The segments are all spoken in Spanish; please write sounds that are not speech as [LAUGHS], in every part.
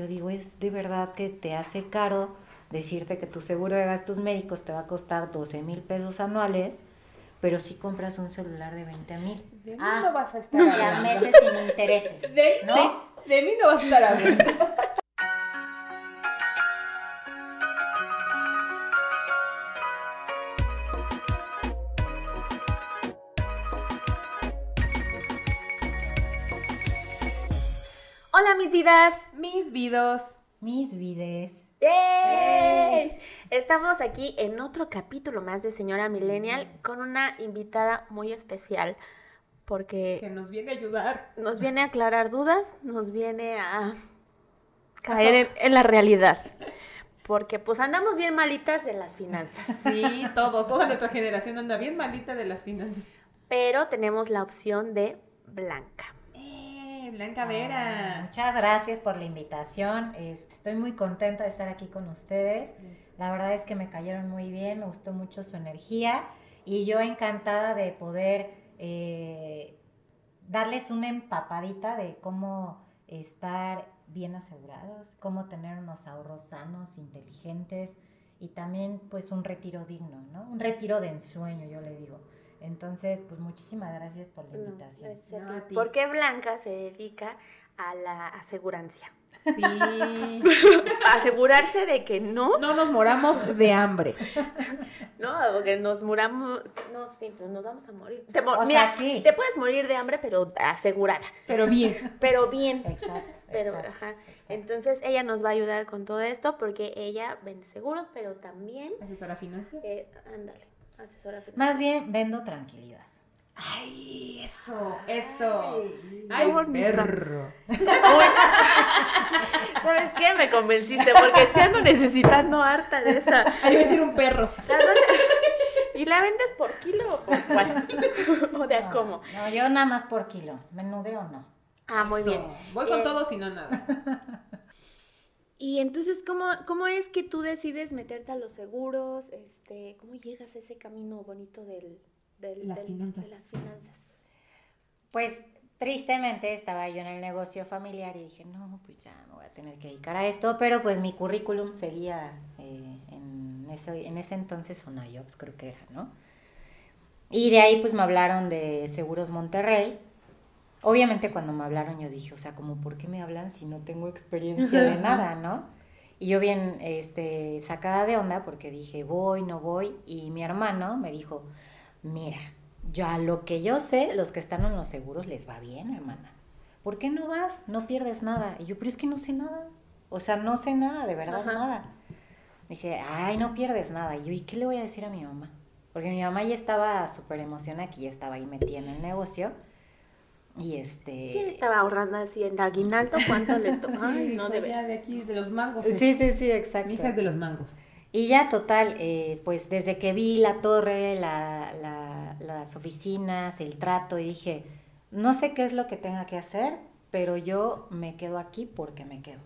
yo digo, es de verdad que te hace caro decirte que tu seguro de gastos médicos te va a costar 12 mil pesos anuales, pero si compras un celular de 20 mil. De mí Ah, no vas a estar Y a meses sin intereses. De, ¿no? sí, de mí no vas a estar hablando. Hola mis vidas. Mis vidos. Mis vides. ¡Yay! Estamos aquí en otro capítulo más de Señora Millennial con una invitada muy especial porque Que nos viene a ayudar. nos viene a aclarar dudas, nos viene a caer en, en la realidad. Porque pues andamos bien malitas de las finanzas, Sí, todo, toda nuestra generación anda bien malita de las finanzas. pero tenemos la opción de Blanca. Blanca Ah, Vera. Muchas gracias por la invitación. Este, estoy muy contenta de estar aquí con ustedes. La verdad es que me cayeron muy bien, me gustó mucho su energía y yo encantada de poder eh, darles una empapadita de cómo estar bien asegurados, cómo tener unos ahorros sanos, inteligentes y también pues un retiro digno, ¿no? Un retiro de ensueño, yo le digo. Entonces, pues muchísimas gracias por la invitación. No, ti. Porque Blanca se dedica a la asegurancia. Sí. A [LAUGHS] asegurarse de que no No nos moramos de hambre. [LAUGHS] No, porque nos muramos. No, sí, pero nos vamos a morir. Te, mo- O sea, mira, sí. te puedes morir de hambre, pero asegurada. Pero bien. Pero bien. Exacto. Pero, exacto, ajá. exacto. Entonces ella nos va a ayudar con todo esto porque ella vende seguros, pero también. Asesora financiera. eh, ándale, asesora financiera. Más bien vendo tranquilidad. Ay, eso, eso. Ay, bonito. perro. [LAUGHS] ¿Sabes qué? Me convenciste porque si ando necesitando harta de esa. [LAUGHS] Ay, iba a decir un perro. La ¿Y la vendes por kilo o por cuál? [LAUGHS] ¿O de a No, cómo? No, yo nada más por kilo. Menudeo no. Ah, muy Eso. bien. Voy con Eh, todo, si no nada. Y entonces, ¿cómo, ¿cómo es que tú decides meterte a los seguros? Este, ¿Cómo llegas a ese camino bonito del, del- Las del- finanzas. de las finanzas? Pues tristemente estaba yo en el negocio familiar y dije, no, pues ya me voy a tener que dedicar a esto, pero pues mi currículum seguía eh, en, ese, en ese entonces una Jobs, creo que era, ¿no? Y de ahí pues me hablaron de Seguros Monterrey. Obviamente cuando me hablaron yo dije, o sea, como, ¿por qué me hablan si no tengo experiencia de nada, no? Y yo bien este, sacada de onda porque dije, voy, no voy. Y mi hermano me dijo, mira, ya lo que yo sé, los que están en los seguros les va bien, hermana. ¿Por qué no vas? No pierdes nada. Y yo, pero es que no sé nada. O sea, no sé nada, de verdad, Ajá. nada. Dice, ay, no pierdes nada. Y yo, ¿y qué le voy a decir a mi mamá? Porque mi mamá ya estaba súper emocionada, que ya estaba ahí metida en el negocio. Y este... ¿Quién estaba ahorrando así en aguinaldo? ¿Cuánto le tocó? [LAUGHS] Ay, no, de aquí, de los mangos. Sí, sí, sí, exacto. Mi hija es de los mangos. Y ya total, eh, pues desde que vi la torre, la, la- las oficinas, el trato, y dije, no sé qué es lo que tenga que hacer, pero yo me quedo aquí porque me quedo.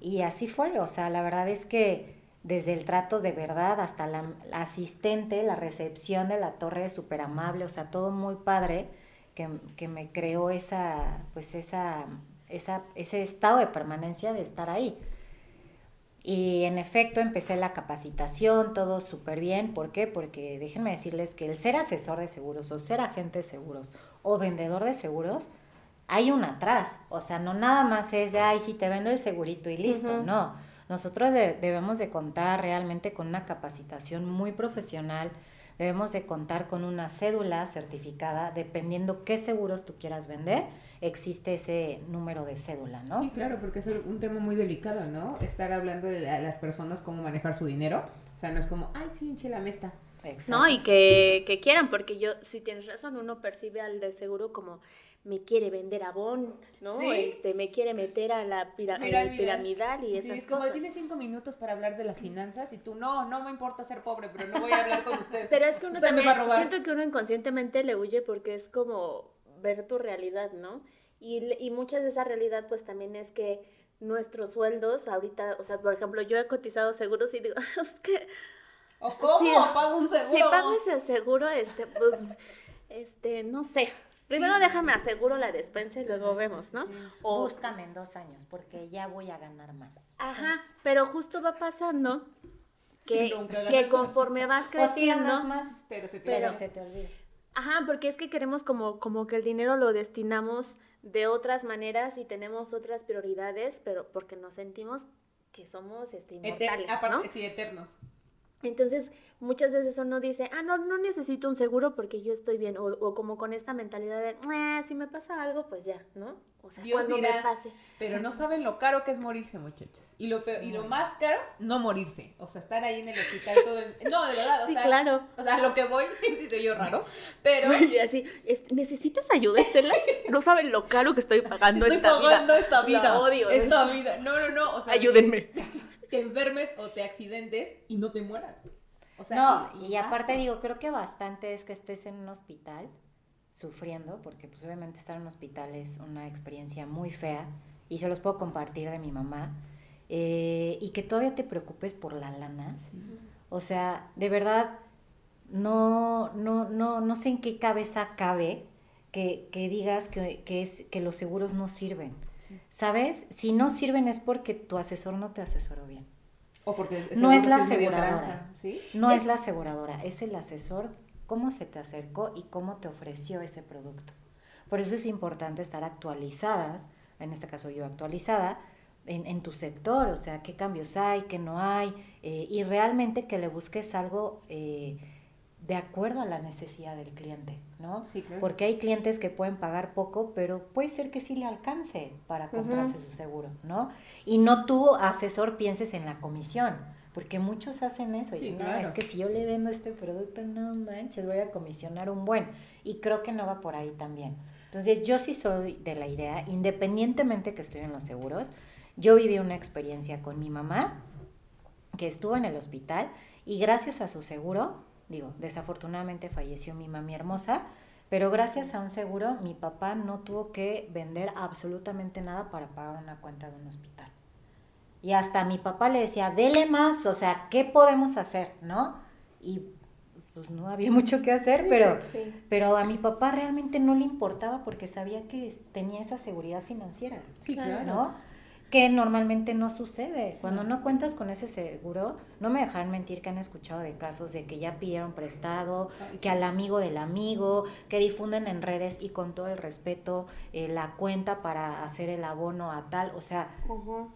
Y así fue, o sea, la verdad es que desde el trato de verdad hasta la, la asistente, la recepción de la torre súper amable, o sea, todo muy padre, que, que me creó esa, pues esa, esa, ese estado de permanencia de estar ahí. Y en efecto empecé la capacitación, todo súper bien. ¿Por qué? Porque déjenme decirles que el ser asesor de seguros o ser agente de seguros o vendedor de seguros, hay un atrás. O sea, no nada más es de, ay, sí, te vendo el segurito y listo. No, nosotros de- debemos de contar realmente con una capacitación muy profesional. Debemos de contar con una cédula certificada, dependiendo qué seguros tú quieras vender, existe ese número de cédula, ¿no? Sí, claro, porque es un tema muy delicado, ¿no? Estar hablando de la- las personas cómo manejar su dinero. O sea, no es como, ay, sí, hinche la mesta. Exacto. No, y que, que quieran, porque yo, si tienes razón, uno percibe al del seguro como me quiere vender abón, ¿no? Sí. Este, me quiere meter a la pira- piramidal y Sí, esas es como, cosas. tienes cinco minutos para hablar de las finanzas y tú, no, no me importa ser pobre, pero no voy a hablar con usted. [LAUGHS] Pero es que uno Usted también, a siento que uno inconscientemente le huye porque es como ver tu realidad, ¿no? Y, y muchas de esa realidad pues también es que nuestros sueldos ahorita, o sea, por ejemplo, yo he cotizado seguros y digo, [LAUGHS] es que ¿O cómo Sí. pago un seguro? si pago ese seguro, este, pues, este, no sé, primero déjame aseguro la despensa y luego vemos, ¿no? O, Búscame en dos años, porque ya voy a ganar más. Ajá, pero justo va pasando que, [LAUGHS] que conforme vas creciendo, más, pero se te, olvida. Ajá, porque es que queremos como, como que el dinero lo destinamos de otras maneras y tenemos otras prioridades, pero porque nos sentimos que somos este, inmortales, aparte, sí, eternos. Entonces, muchas veces uno dice, ah, no, no necesito un seguro porque yo estoy bien. O, como con esta mentalidad de, eh, si me pasa algo, pues ya, ¿no? O sea, cuando me pase. Pero no saben lo caro que es morirse, muchachos. Y lo, y lo más caro, no morirse. O sea, estar ahí en el hospital todo el... No, de verdad. O sí, sea, claro. O sea, lo que voy, [LAUGHS] si soy yo raro, pero... Y así, ¿necesitas ayuda, Estela? No saben lo caro que estoy pagando estoy esta pagando vida. esta vida. odio. Esta vida. No, no, no. O sea, Ayúdenme. Te enfermes o te accidentes y no te mueras. O sea, no, y, aparte digo, creo que bastante es que estés en un hospital sufriendo, porque pues obviamente estar en un hospital es una experiencia muy fea y se los puedo compartir de mi mamá, eh, y que todavía te preocupes por la lana. O sea, de verdad, no, no, no, no sé en qué cabeza cabe que, que digas que, que, es, que los seguros no sirven. ¿Sabes? Si no sirven es porque tu asesor no te asesoró bien. O porque no es la aseguradora. No es... la aseguradora, es el asesor, cómo se te acercó y cómo te ofreció ese producto. Por eso es importante estar actualizadas, en este caso yo actualizada, en, tu sector, o sea, qué cambios hay, qué no hay, eh, y realmente que le busques algo eh, de acuerdo a la necesidad del cliente, ¿no? Sí, claro. Porque hay clientes que pueden pagar poco, pero puede ser que sí le alcance para comprarse su seguro, ¿no? Y no tú, asesor, pienses en la comisión, porque muchos hacen eso. Y dicen, no, es que si yo le vendo este producto, no manches, voy a comisionar un buen. Y creo que no va por ahí también. Entonces, yo sí soy de la idea, independientemente que estoy en los seguros, yo viví una experiencia con mi mamá, que estuvo en el hospital, y gracias a su seguro, Digo, desafortunadamente falleció mi mami hermosa, pero gracias a un seguro mi papá no tuvo que vender absolutamente nada para pagar una cuenta de un hospital. Y hasta mi papá le decía, dele más, o sea, ¿qué podemos hacer? ¿No? Y pues no había [LAUGHS] mucho que hacer, pero, pero a mi papá realmente no le importaba porque sabía que tenía esa seguridad financiera. Sí, claro. ¿no? Que normalmente no sucede. Cuando no cuentas con ese seguro, no me dejan mentir que han escuchado de casos de que ya pidieron prestado, que al amigo del amigo, que difunden en redes y con todo el respeto eh, la cuenta para hacer el abono a tal, o sea,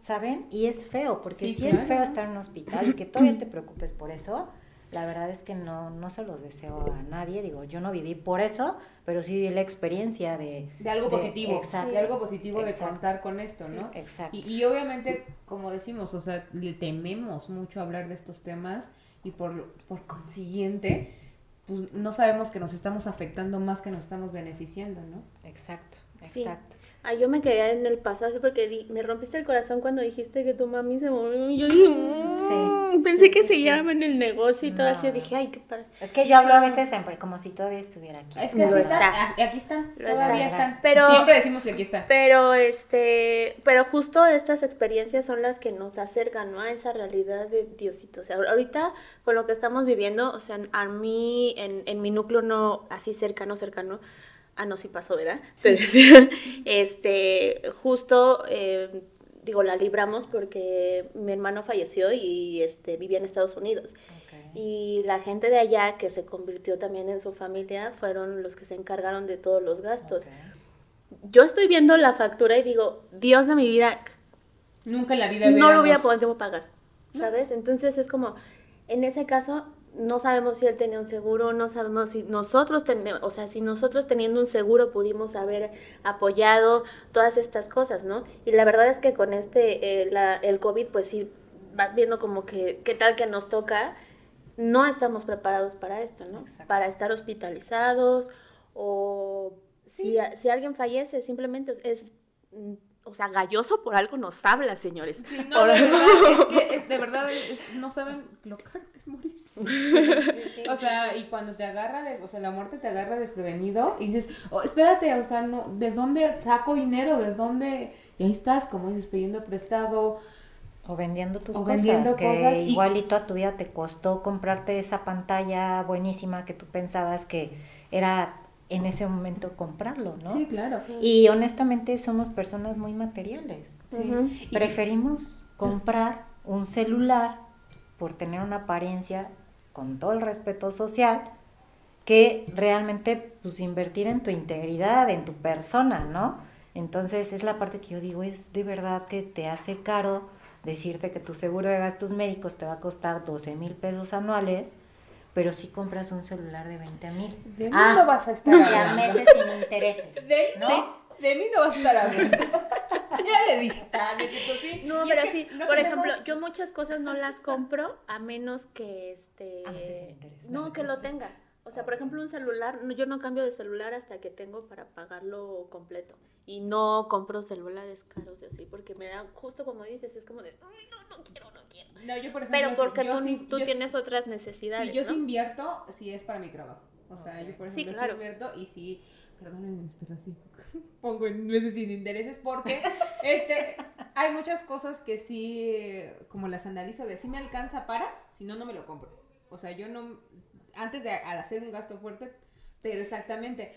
¿saben? Y es feo, porque si es feo estar en un hospital y que [CLEARS THROAT] todavía te preocupes por eso, la verdad es que no, no se los deseo a nadie. Digo, yo no viví por eso, pero sí viví la experiencia de... De algo positivo, exacto, de algo positivo de contar con esto, ¿no? exacto. Y, y, obviamente, como decimos, o sea, le tememos mucho hablar de estos temas y por, por consiguiente, pues no sabemos que nos estamos afectando más que nos estamos beneficiando, ¿no? Exacto, exacto. Ay, yo me quedé en el pasado porque me rompiste el corazón cuando dijiste que tu mami se murió. Yo dije, mm", pensé que se llama en el negocio y todo así. Dije, ay, qué padre. Es que yo hablo a veces siempre como si todavía estuviera aquí. Es que está. Aquí están, todavía están. Pero, Siempre decimos que aquí están. Pero, este, pero justo estas experiencias son las que nos acercan, ¿no? A esa realidad de Diosito. O sea, ahorita con lo que estamos viviendo, o sea, a mí, en, en mi núcleo no así cercano, cercano, Ah, no, sí pasó, ¿verdad? [LAUGHS] este, justo, eh, digo, la libramos porque mi hermano falleció y este, vivía en Estados Unidos. Y la gente de allá que se convirtió también en su familia fueron los que se encargaron de todos los gastos. Yo estoy viendo la factura y digo, Dios de mi vida. Nunca en la vida. No lo hubiera podido pagar, ¿sabes? Entonces es como, en ese caso, no sabemos si él tenía un seguro, no sabemos si nosotros tenemos, o sea, si nosotros teniendo un seguro pudimos haber apoyado todas estas cosas, ¿no? Y la verdad es que con este, eh, el COVID, pues sí, vas viendo como que, qué tal que nos toca, no estamos preparados para esto, ¿no? Para estar hospitalizados o si, si alguien fallece, simplemente es o sea, galloso por algo nos habla, señores. Sí, no, de verdad, es que de verdad no saben lo caro que es morir. o sea, y cuando te agarra, de, o sea, la muerte te agarra desprevenido y dices, oh, espérate, o sea, no, ¿de dónde saco dinero? ¿De dónde? Y ahí estás, como dices, pidiendo prestado. O vendiendo tus o cosas, que igualito a tu vida te costó comprarte esa pantalla buenísima que tú pensabas que era en ese momento comprarlo, ¿no? Sí, claro. Y honestamente somos personas muy materiales. Sí. Preferimos comprar un celular por tener una apariencia con todo el respeto social que realmente pues invertir en tu integridad, en tu persona, ¿no? Entonces es la parte que yo digo, es de verdad que te hace caro decirte que tu seguro de gastos médicos te va a costar 12 mil pesos anuales, pero si compras un celular de 20 mil. De mí no vas a estar Y a hablando. meses sin intereses. [LAUGHS] De, ¿no? sí, de mí no vas a estar hablando. [LAUGHS] ya le dije. Ah, necesito sí. No, Y pero sí, no por tenemos- ejemplo, yo muchas cosas no las compro a menos que este A meses sin interés. no que lo tenga. O sea, por ejemplo, un celular, no- yo no cambio de celular hasta que tengo para pagarlo completo. Y no compro celulares caros y así, porque me da, justo como dices, es como de, "Ay, no, no quiero, no quiero. No, yo por ejemplo. Pero porque yo tú, sí- tú yo- tienes otras necesidades, Sí, yo ¿no? sí invierto si es para mi trabajo. O sea, yo por ejemplo sí, claro. invierto y sí, perdónenme, pero sí [LAUGHS] pongo en meses sin intereses porque [LAUGHS] este hay muchas cosas que sí como las analizo de si me alcanza para, si no no me lo compro. O sea, yo no antes de al hacer un gasto fuerte, pero exactamente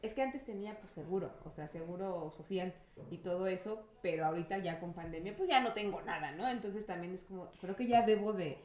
es que antes tenía pues seguro, o sea, seguro social y todo eso, pero ahorita ya con pandemia pues ya no tengo nada, ¿no? Entonces también es como, creo que ya debo de,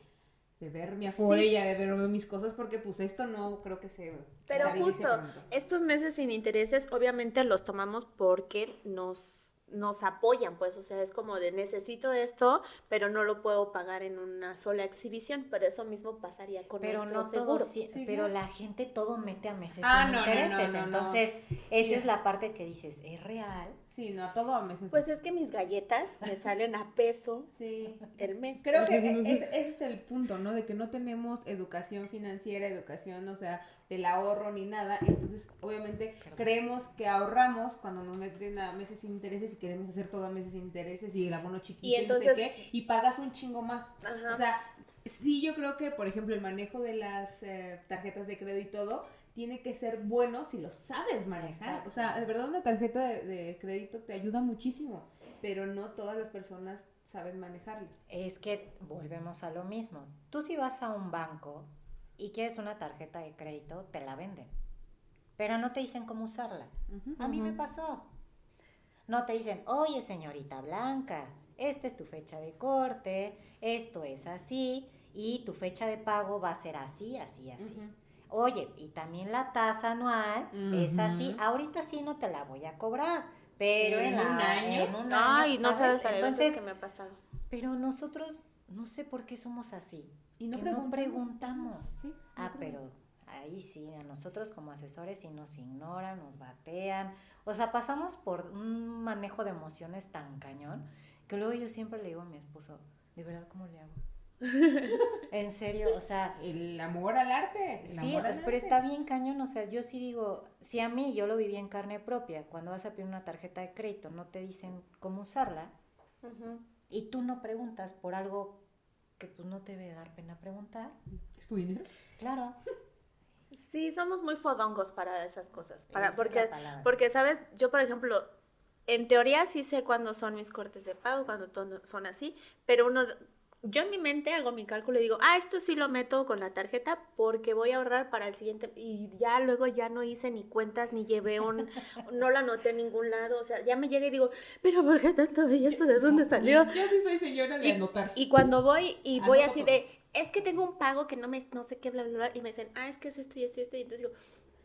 de ver mi afore, Sí. ya de ver mis cosas, porque pues esto no creo que se Pero justo, pronto. estos meses sin intereses obviamente los tomamos porque nos nos apoyan, pues, o sea, es como de necesito esto, pero no lo puedo pagar en una sola exhibición, pero eso mismo pasaría con Pero nuestro no seguro. todo, sí- Sí, pero la gente todo mete a meses Ah, sin no, no, no, intereses. no, no. Entonces, esa es- la parte que dices, ¿es real? Sí, no, todo a meses. Pues es que mis galletas me salen a peso sí. el mes. Creo que O sea, e- es- ese es el punto, ¿no? De que no tenemos educación financiera, educación, o sea, del ahorro ni nada. Entonces, obviamente, Perdón. creemos que ahorramos cuando nos meten a meses sin intereses y queremos hacer todo a meses sin intereses y el abono chiquito y, Y entonces- no sé qué, y pagas un chingo más. Ajá. O sea, sí, yo creo que, por ejemplo, el manejo de las eh, tarjetas de crédito y todo tiene que ser bueno si lo sabes manejar. Exacto. O sea, de verdad, una tarjeta de, de crédito te ayuda muchísimo, pero no todas las personas saben manejarlas. Es que volvemos a lo mismo. Tú si vas a un banco y quieres una tarjeta de crédito, te la venden. Pero no te dicen cómo usarla. A mí me pasó. No te dicen, oye señorita Blanca, esta es tu fecha de corte, esto es así y tu fecha de pago va a ser así, así, así. Oye, y también la tasa anual es así. Ahorita sí no te la voy a cobrar, pero ¿En en, la- un año? en un Ay, año, no sabes veces Entonces, que me ha pasado. pero nosotros no sé por qué somos así. Y no que no preguntamos. preguntamos. Sí, no Ah, preguntamos. pero ahí sí, a nosotros como asesores sí nos ignoran, nos batean. O sea, pasamos por un manejo de emociones tan cañón que luego yo siempre le digo a mi esposo, ¿de verdad cómo le hago? En serio, o sea, El amor al arte. el sí, amor al pero arte. está bien cañón, o sea, yo sí digo, si a mí yo lo viví en carne propia, cuando vas a pedir una tarjeta de crédito no te dicen cómo usarla y tú no preguntas por algo que pues no te debe dar pena preguntar, ¿Es tu dinero? claro. Sí, somos muy fodongos para esas cosas. esa Para, es porque, porque, ¿sabes? Yo, por ejemplo, en teoría sí sé cuándo son mis cortes de pago, cuando to- son así, pero uno, yo en mi mente hago mi cálculo y digo, ah, esto sí lo meto con la tarjeta porque voy a ahorrar para el siguiente. Y ya luego ya no hice ni cuentas, ni llevé un, [LAUGHS] no lo anoté en ningún lado. O sea, ya me llega y digo, pero ¿por qué tanto y esto de dónde [LAUGHS] salió? Yo sí soy señora de Y- anotar. Y cuando voy y voy así todo. de, es que tengo un pago que no me, no sé qué, bla, bla, bla, y me dicen, ah, es que es esto y esto y esto, y entonces digo,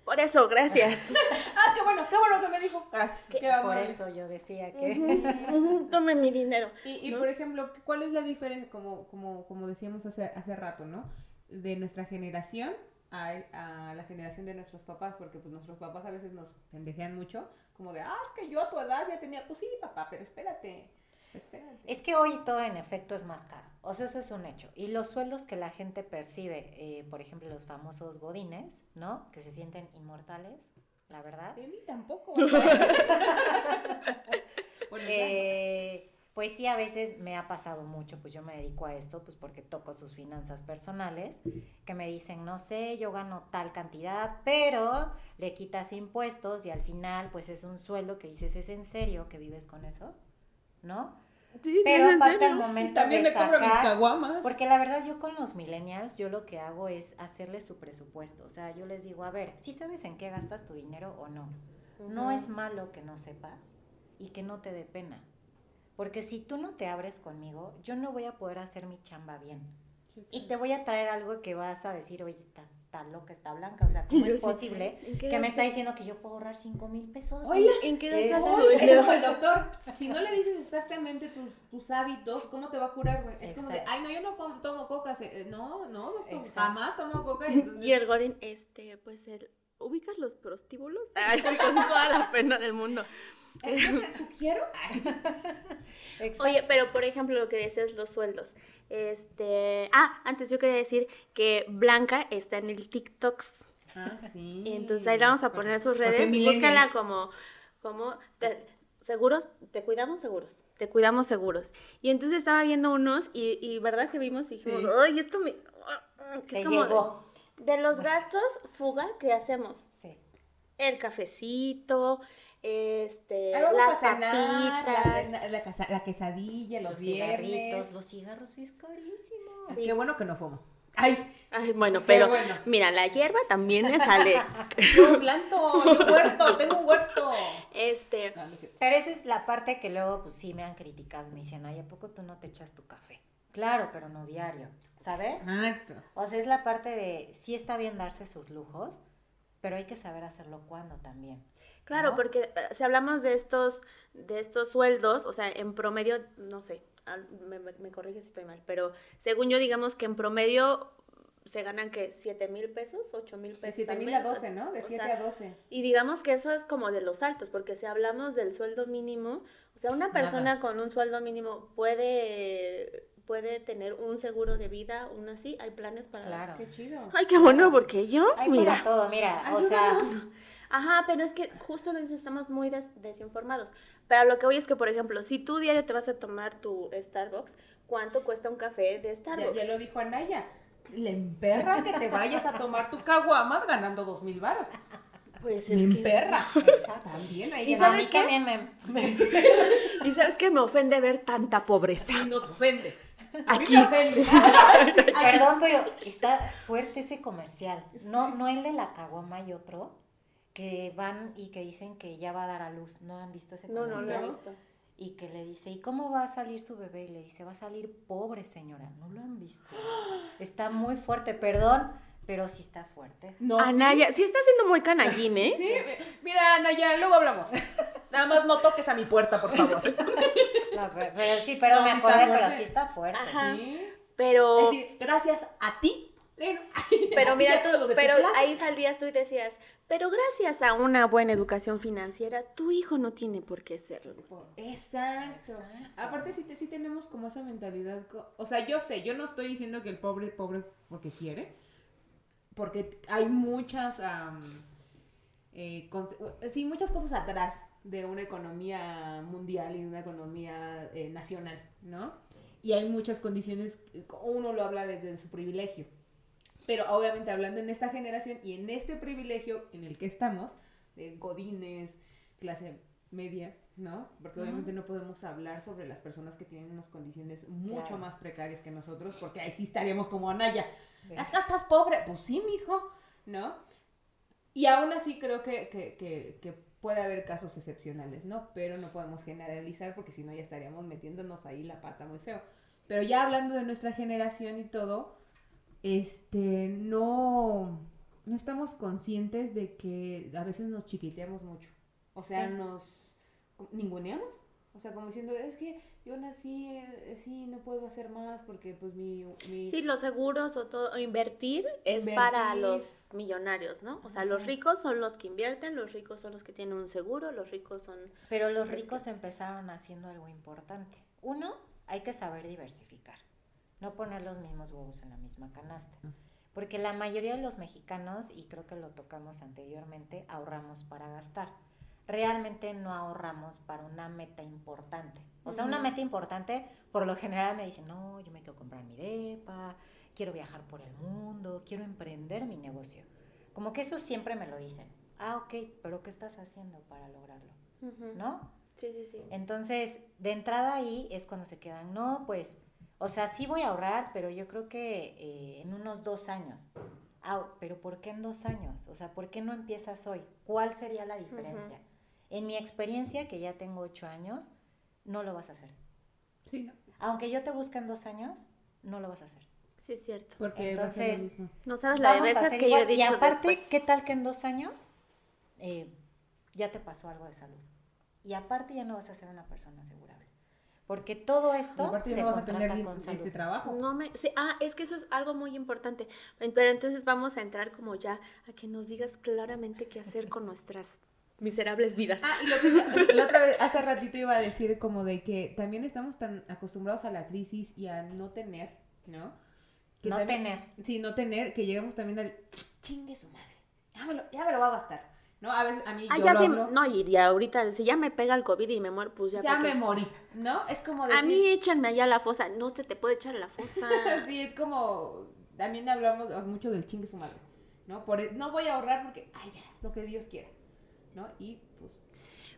por eso, gracias. [LAUGHS] Ah, qué bueno, qué bueno que me dijo. Gracias. ¿Qué? Qué Por eso yo decía que... [LAUGHS] Ujú, Tome mi dinero. Y, y, ¿no? por ejemplo, ¿cuál es la diferencia, como, como, como decíamos hace, hace rato, ¿no? De nuestra generación a, a la generación de nuestros papás, porque pues nuestros papás a veces nos pendejean mucho, como de, ah, es que yo a tu edad ya tenía, pues sí, papá, pero espérate, espérate. Es que hoy todo en efecto es más caro. O sea, eso es un hecho. Y los sueldos que la gente percibe, eh, por ejemplo, los famosos godines, ¿no? Que se sienten inmortales, la verdad. De mí tampoco. [LAUGHS] bueno. Eh, pues sí, a veces me ha pasado mucho, pues yo me dedico a esto, pues porque toco sus finanzas personales, que me dicen, no sé, yo gano tal cantidad, pero le quitas impuestos y al final, pues es un sueldo que dices, ¿es en serio que vives con eso? ¿No? Sí, pero aparte al momento también me sacar, mis caguamas. Porque la verdad yo con los millennials, yo lo que hago es hacerles su presupuesto. O sea, yo les digo, a ver, si sabes en qué gastas tu dinero o no. No es malo que no sepas y que no te dé pena. Porque si tú no te abres conmigo, yo no voy a poder hacer mi chamba bien. Y te voy a traer algo que vas a decir, oye, está, está loca, está blanca. O sea, ¿cómo es [LAUGHS] posible que me está diciendo que yo puedo ahorrar 5 mil pesos? Oye, ¿en qué gastas Es como el [LAUGHS] doctor. Si no le dices exactamente tus, tus hábitos, ¿cómo te va a curar, güey? Es como de, ay, no, yo no tomo coca. Eh, no, no, doctor, jamás tomo coca. [LAUGHS] Y, el Godín, este, pues el ¿ubicas los prostíbulos? Ay, sí, con toda la pena del mundo. ¿Es lo que sugiero? Oye, pero por ejemplo, lo que decías, los sueldos. Este, ah, antes yo quería decir que Blanca está en el TikToks. Ah, sí. Y [LAUGHS] entonces ahí le vamos a poner sus redes. Búscala como, como seguros, te cuidamos seguros. Te cuidamos seguros. Y entonces estaba viendo unos y, y verdad que vimos y dijimos, ay, esto me... Que es como de los gastos fuga que hacemos. Sí. El cafecito, este, las cenar, la, la, quesadilla, los, los cigarritos, los cigarros es carísimo. Qué bueno que no fumo. Ay, Ay bueno, pero mira, la hierba también me sale. [LAUGHS] yo planto, yo huerto, tengo un huerto. Este. pero esa es la parte que luego, pues sí me han criticado. Me dicen, ay, ¿a poco tú no te echas tu café? Claro, pero no diario. ¿sabes? Exacto. O sea, es la parte de, sí está bien darse sus lujos, pero hay que saber hacerlo cuando también. Claro, porque eh, si hablamos de estos, de estos sueldos, o sea, en promedio, no sé, me, me, corrige si estoy mal, pero según yo digamos que en promedio se ganan que 7 mil pesos, 8 mil pesos. 7 mil a 12, ¿no? De 7 a 12. Y digamos que eso es como de los altos, porque si hablamos del sueldo mínimo, o sea, una pues persona con un sueldo mínimo puede puede tener un seguro de vida, aún así, hay planes para... Claro. Qué chido. Ay, qué bueno, porque yo, hay mira... todo, mira, o sea... Ajá, pero es que justo lo dices, estamos muy desinformados. Pero lo que voy es que, por ejemplo, si tú diario te vas a tomar tu Starbucks, ¿cuánto cuesta un café de Starbucks? Ya, lo dijo Anaya, le emperra que te vayas a tomar tu caguamas ganando dos mil baros. Pues es me emperra. [LAUGHS] También ahí. ¿Y sabes qué? Me, me, [LAUGHS] ¿Y sabes qué? Me ofende ver tanta pobreza. Y nos ofende. Aquí. [LAUGHS] Perdón, pero está fuerte ese comercial. No, no el de la caguama y otro que van y que dicen que ya va a dar a luz. ¿No han visto ese comercial? No, no lo he visto. Y que le dice, ¿y cómo va a salir su bebé? Y le dice, va a salir pobre, señora. No lo han visto. Está muy fuerte, perdón, pero sí está fuerte. No, Anaya, ¿sí? está siendo muy canallín, ¿eh? Sí, mira, Anaya, luego hablamos. Nada más no toques a mi puerta, por favor. [LAUGHS] pero, sí, pero me acordé, pero sí está fuerte. ¿Sí? Pero... Es decir, gracias a ti. [LAUGHS] Pero mira, tú, pero ahí salías tú y decías, pero gracias a una buena educación financiera, tu hijo no tiene por qué serlo. Exacto. Aparte, sí, sí tenemos como esa mentalidad. O sea, yo sé, yo no estoy diciendo que el pobre pobre porque quiere, porque hay muchas, eh, sí, muchas cosas atrás de una economía mundial y una economía eh, nacional, ¿no? Y hay muchas condiciones, uno lo habla desde su privilegio, pero obviamente hablando en esta generación y en este privilegio en el que estamos, de godines, clase media, ¿no? Porque obviamente no podemos hablar sobre las personas que tienen unas condiciones mucho más precarias que nosotros, porque ahí sí estaríamos como Anaya. ¿Estás pobre? Pues sí, mijo, ¿no? Y aún así creo que, que, que, que puede haber casos excepcionales, ¿no? Pero no podemos generalizar porque si no ya estaríamos metiéndonos ahí la pata muy feo. Pero ya hablando de nuestra generación y todo, este, no, no estamos conscientes de que a veces nos chiquiteamos mucho. O sea, nos ninguneamos. O sea, como diciendo, es que yo nací eh, sí, no puedo hacer más porque pues mi... Sí, los seguros o todo, invertir es para los millonarios, ¿no? O sea, los ricos son los que invierten, los ricos son los que tienen un seguro, los ricos son... Pero los ricos empezaron haciendo algo importante. Uno, hay que saber diversificar, no poner los mismos huevos en la misma canasta. Porque la mayoría de los mexicanos, y creo que lo tocamos anteriormente, ahorramos para gastar realmente no ahorramos para una meta importante. O sea, una meta importante, por lo general me dicen, no, yo me quiero comprar mi DEPA, quiero viajar por el mundo, quiero emprender mi negocio. Como que eso siempre me lo dicen. Ah, ok, pero ¿qué estás haciendo para lograrlo? ¿No? Sí, sí, sí. Entonces, de entrada ahí es cuando se quedan, no, pues, o sea, sí voy a ahorrar, pero yo creo que eh, en unos dos años. Ah, pero ¿por qué en dos años? O sea, ¿por qué no empiezas hoy? ¿Cuál sería la diferencia? En mi experiencia, que ya tengo ocho años, no lo vas a hacer. Sí, no. Aunque yo te busque en dos años, no lo vas a hacer. Sí, es cierto. Porque Entonces, mismo. No sabes la de veces que yo he dicho Y aparte, después. ¿qué tal que en dos años eh, ya te pasó algo de salud? Y aparte ya no vas a ser una persona asegurable. Porque todo esto aparte se no vas a tener con este salud. trabajo. No me, sí, ah, es que eso es algo muy importante. Pero entonces vamos a entrar como ya a que nos digas claramente qué hacer con nuestras miserables vidas. Ah, y lo que la otra vez, hace ratito iba a decir como de que también estamos tan acostumbrados a la crisis y a no tener, ¿no? Que No también- tener. Sí, no tener, que llegamos también al chingue su madre. Ya me lo, ya me lo voy a gastar. ¿No? A veces a mí Ah, yo ya lo sí, hablo, no, y ya ahorita, si ya me pega el COVID y me muero, pues ya. ya ¿pa' me qué? morí, ¿no? Es como decir, A mí échanme allá a la fosa. No se te puede echar a la fosa. [LAUGHS] sí, es como, también hablamos mucho del chingue su madre, ¿no? Por, e- no voy a ahorrar porque, ay, ya, lo que Dios quiera, ¿no? Y pues,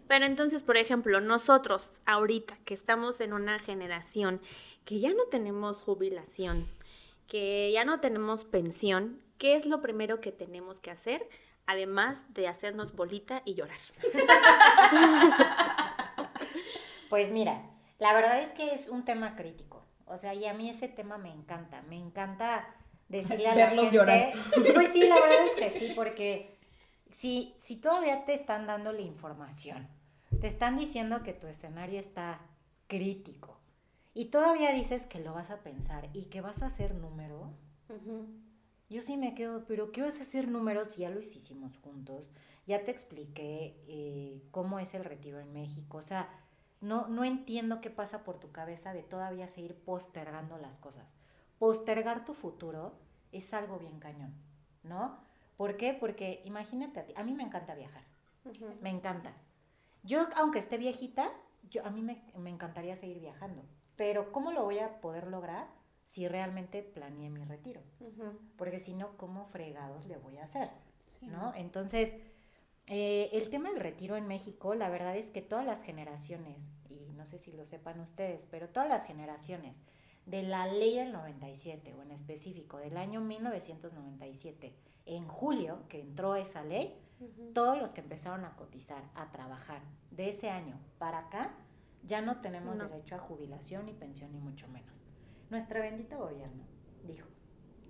Pero entonces, por ejemplo, nosotros ahorita que estamos en una generación que ya no tenemos jubilación, que ya no tenemos pensión, ¿qué es lo primero que tenemos que hacer? Además de hacernos bolita y llorar. Pues mira, la verdad es que es un tema crítico. O sea, y a mí ese tema me encanta. Me encanta decirle a la Verlos gente. llorar. Pues sí, la verdad es que sí, porque si, si todavía te están dando la información, te están diciendo que tu escenario está crítico, y todavía dices que lo vas a pensar y que vas a hacer números, yo sí me quedo, pero ¿qué vas a hacer números si ya lo hicimos juntos? Ya te expliqué eh, cómo es el retiro en México. O sea, no, no entiendo qué pasa por tu cabeza de todavía seguir postergando las cosas. Postergar tu futuro es algo bien cañón, ¿no? ¿Por qué? Porque imagínate a ti, a mí me encanta viajar, me encanta. Yo, aunque esté viejita, yo, a mí me, me encantaría seguir viajando. Pero ¿cómo lo voy a poder lograr si realmente planeé mi retiro? porque si no, ¿cómo fregados le voy a hacer? ¿No? Entonces, eh, el tema del retiro en México, la verdad es que todas las generaciones, y no sé si lo sepan ustedes, pero todas las generaciones de la ley del 97, o en específico del año 1997, en julio que entró esa ley, todos los que empezaron a cotizar, a trabajar de ese año para acá, ya no tenemos No. derecho a jubilación ni pensión, ni mucho menos. Nuestro bendito gobierno dijo,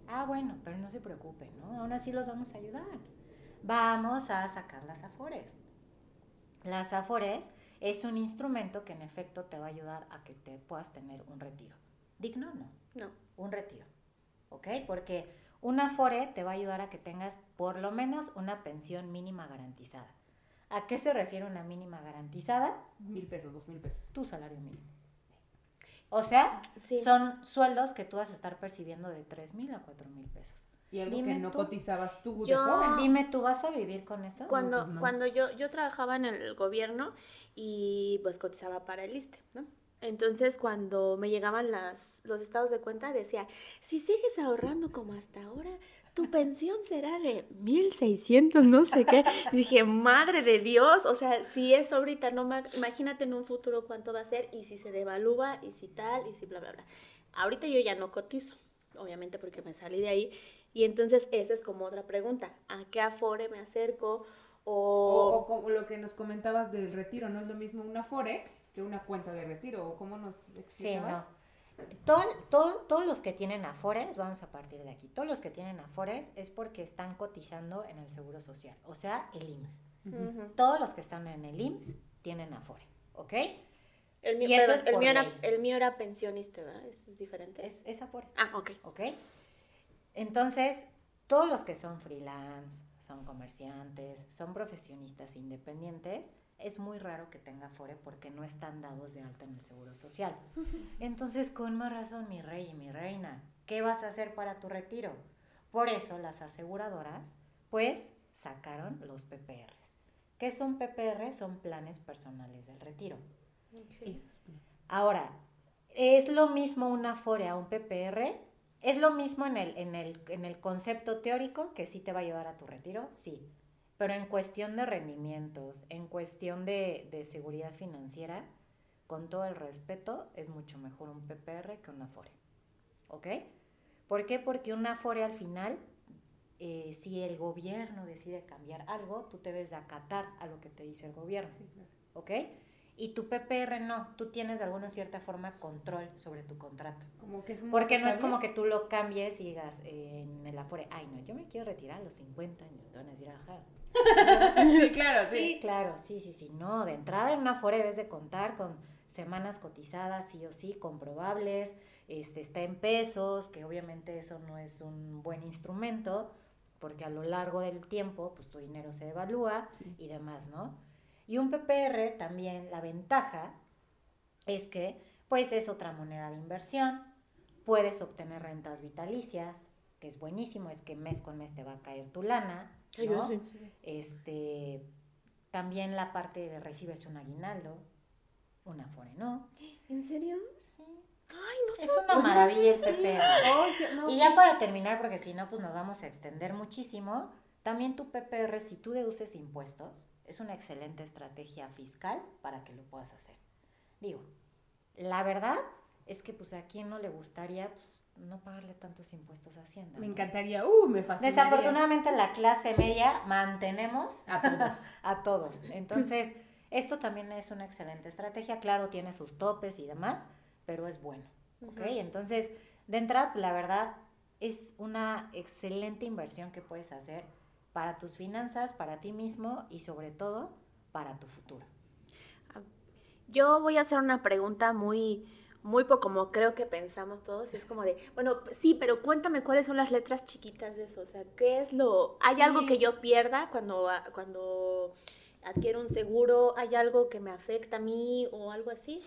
ah, bueno, pero no se preocupen, ¿no? Aún así los vamos a ayudar. Vamos a sacar las afores. Las afores es un instrumento que en efecto te va a ayudar a que te puedas tener un retiro. Digno, no, No. un retiro. ¿Ok? Porque un afore te va a ayudar a que tengas por lo menos una pensión mínima garantizada. ¿A qué se refiere una mínima garantizada? mil pesos, dos mil pesos. Tu salario mínimo. O sea, Sí. son sueldos que tú vas a estar percibiendo de 3 mil a 4 mil pesos. Y algo Dime que no tú. cotizabas tú Yo- de joven. Dime, ¿tú vas a vivir con eso? Cuando, pues no. cuando yo, yo trabajaba en el gobierno y pues cotizaba para el ISSSTE, ¿no? Entonces cuando me llegaban las, los estados de cuenta decía, si sigues ahorrando como hasta ahora, tu pensión será de 1600, no sé qué. Y dije, madre de Dios, o sea, si es ahorita, no ma- imagínate en un futuro cuánto va a ser y si se devalúa y si tal y si bla, bla, bla. Ahorita yo ya no cotizo, obviamente porque me salí de ahí. Y entonces esa es como otra pregunta, ¿a qué afore me acerco? O, O, o como lo que nos comentabas del retiro, no es lo mismo una FORE que una cuenta de retiro, o cómo nos Sí, explicabas. no. Todo, todo- todos los que tienen afores, vamos a partir de aquí, todos los que tienen afores es porque están cotizando en el Seguro Social, o sea, el IMSS. Todos los que están en el IMSS tienen afore, ¿ok? el, mío, es el, mío era, ley. el mío era pensionista, ¿verdad? ¿Es, es diferente? Es, es afore. Ah, ok. ¿ok? Entonces, todos los que son freelance, son comerciantes, son profesionistas independientes, es muy raro que tenga Afore porque no están dados de alta en el Seguro Social. [LAUGHS] Entonces, con más razón, mi rey y mi reina, ¿qué vas a hacer para tu retiro? Por eso las aseguradoras, pues, sacaron los PPRs. ¿Qué son PPR? Son planes personales del retiro. Ahora, ¿es lo mismo un Afore a un PPR? ¿Es lo mismo en el, en, el, en el concepto teórico que sí te va a ayudar a tu retiro? Sí. Pero en cuestión de rendimientos, en cuestión de, de seguridad financiera, con todo el respeto, es mucho mejor un PPR que una FORE. ¿Ok? ¿Por qué? Porque una FORE al final, eh, si el gobierno decide cambiar algo, tú te debes de acatar a lo que te dice el gobierno. ¿Ok? Y tu PPR no, tú tienes de alguna cierta forma control sobre tu contrato. Como que es Porque no es como que tú lo cambies y digas eh, en el Afore, ay no, yo me quiero retirar a los 50 años, te van a decir, ajá. [LAUGHS] sí, claro, sí. Sí, claro, sí, sí, sí. No, de entrada en una Afore debes de contar con semanas cotizadas, sí o sí, comprobables, este, está en pesos, que obviamente eso no es un buen instrumento, porque a lo largo del tiempo, pues tu dinero se evalúa y demás, ¿no? Y un PPR también, la ventaja es que, pues es otra moneda de inversión, puedes obtener rentas vitalicias, que es buenísimo, es que mes con mes te va a caer tu lana, ¿no? Este, también la parte de recibes un aguinaldo, una fore, ¿no? ¿En serio? Sí. Ay, no sé. Es una maravilla el PPR. y ya para terminar, porque si no, pues nos vamos a extender muchísimo, también tu PPR, si tú deduces impuestos, es una excelente estrategia fiscal para que lo puedas hacer. Digo, la verdad es que pues a quien no le gustaría pues, no pagarle tantos impuestos a Hacienda. Me encantaría, uh, me fascinaría. Desafortunadamente la clase media mantenemos a todos. [LAUGHS] a todos. Entonces, esto también es una excelente estrategia. Claro, tiene sus topes y demás, pero es bueno. ¿Ok? Entonces, de entrada, la verdad, es una excelente inversión que puedes hacer para tus finanzas, para ti mismo y sobre todo para tu futuro. Yo voy a hacer una pregunta muy, muy por como creo que pensamos todos. Es como de, bueno, sí, pero cuéntame cuáles son las letras chiquitas de eso. O sea, ¿qué es lo... ¿Hay algo que yo pierda cuando, cuando adquiero un seguro? ¿Hay algo que me afecta a mí o algo así?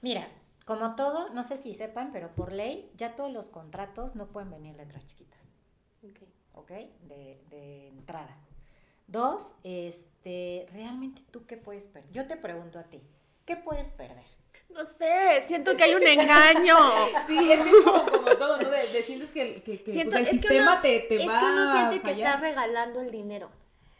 Mira, como todo, no sé si sepan, pero por ley ya todos los contratos no pueden venir letras chiquitas. Okay. ¿ok? De, de entrada. Dos, este, realmente tú qué puedes perder. Yo te pregunto a ti, ¿qué puedes perder? No sé, siento que hay un engaño. [LAUGHS] sí, es como, como todo, ¿no? De, sientes que, que, que pues, el sistema te, te es va que uno siente que está regalando el dinero.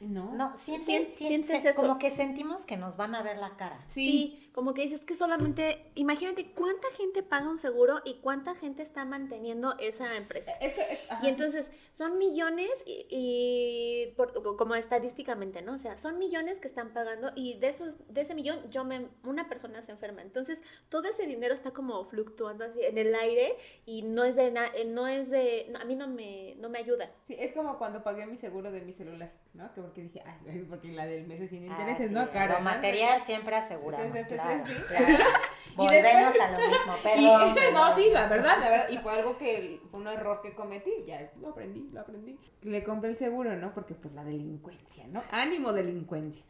No. No, sienten, sientes como que sentimos que nos van a ver la cara. Sí. Como que dices que solamente, imagínate cuánta gente paga un seguro y cuánta gente está manteniendo esa empresa. Es que, eh, y entonces son millones y, como estadísticamente, ¿no? O sea, son millones que están pagando y de esos, de ese millón, yo me, una persona se enferma. Entonces, todo ese dinero está como fluctuando así en el aire y no es de, eh, no es de, a mí no me, no me ayuda. Sí, es como cuando pagué mi seguro de mi celular, ¿no? Que porque dije, ay, porque la del mes sin intereses, ¿no? Cara, Lo material siempre aseguramos, claro. [LAUGHS] Volvemos a lo mismo, [LAUGHS] [LAUGHS] no, sí, la verdad, la verdad. Y fue algo que, fue un error que cometí, ya lo aprendí, lo aprendí. Le compré el seguro, ¿no? Porque pues la delincuencia, ¿no? Ánimo delincuencia.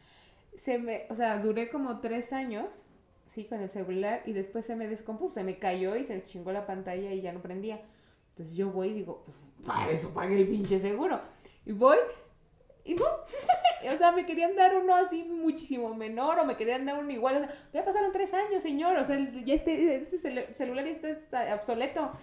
Se me, o sea, duré como tres años, sí, con el celular y después se me descompuso, se me cayó y se chingó la pantalla y ya no prendía. Entonces yo voy y digo, pues para eso pagué el pinche seguro. Y voy y no, [LAUGHS] o sea, me querían dar uno así muchísimo menor o me querían dar uno igual. O sea, ya pasaron tres años, señor. O sea, ya este, este celular ya está obsoleto.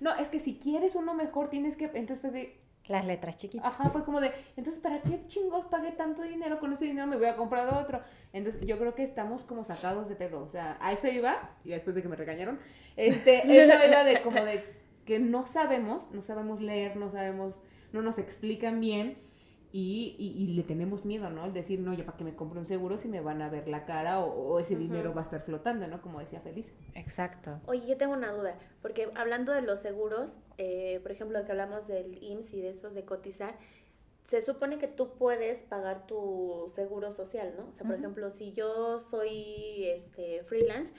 No, es que si quieres uno mejor tienes que... Entonces fue de... Las letras chiquitas. Ajá, fue como de, entonces, ¿para qué chingos pagué tanto dinero? Con ese dinero me voy a comprar otro. Entonces, yo creo que estamos como sacados de pedo. O sea, a eso iba, y después de que me regañaron, este, [LAUGHS] eso iba de como de que no sabemos, no sabemos leer, no sabemos, no nos explican bien y, y, le tenemos miedo, ¿no? El decir, no, yo para que me compre un seguro si me van a ver la cara o, ese dinero va a estar flotando, ¿no? Como decía Feliz. Exacto. Oye, yo tengo una duda, porque hablando de los seguros, eh, por ejemplo, que hablamos del IMSS y de eso de cotizar, se supone que tú puedes pagar tu seguro social, ¿no? O sea, por ejemplo, si yo soy este, freelance,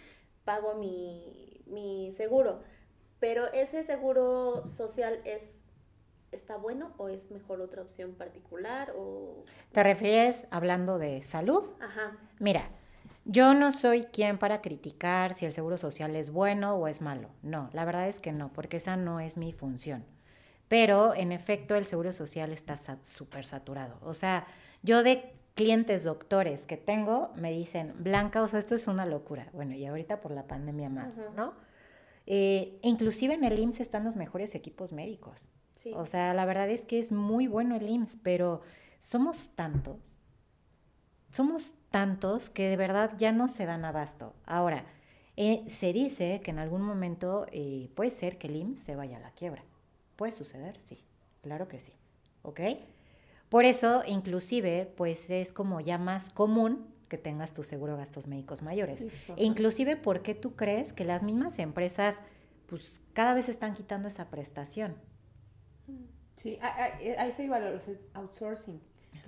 pago mi, mi seguro, pero ese seguro social es está bueno o es mejor otra opción particular o ¿Te refieres hablando de salud? Ajá. Mira, yo no soy quien para criticar si el seguro social es bueno o es malo. No, la verdad es que no, porque esa no es mi función. Pero en efecto el seguro social está súper saturado. O sea, yo de clientes doctores que tengo me dicen, Blanca, o sea, esto es una locura. Bueno, y ahorita por la pandemia más, ¿no? Eh, inclusive en el IMSS están los mejores equipos médicos. O sea, la verdad es que es muy bueno el IMSS, pero somos tantos, somos tantos que de verdad ya no se dan abasto. Ahora, eh, se dice que en algún momento eh, puede ser que el IMSS se vaya a la quiebra. ¿Puede suceder? Sí, claro que sí. ¿Ok? Por eso, inclusive, pues es como ya más común que tengas tu seguro de gastos médicos mayores. e inclusive, ¿por qué tú crees que las mismas empresas, pues cada vez están quitando esa prestación? Sí, ahí se iba el outsourcing.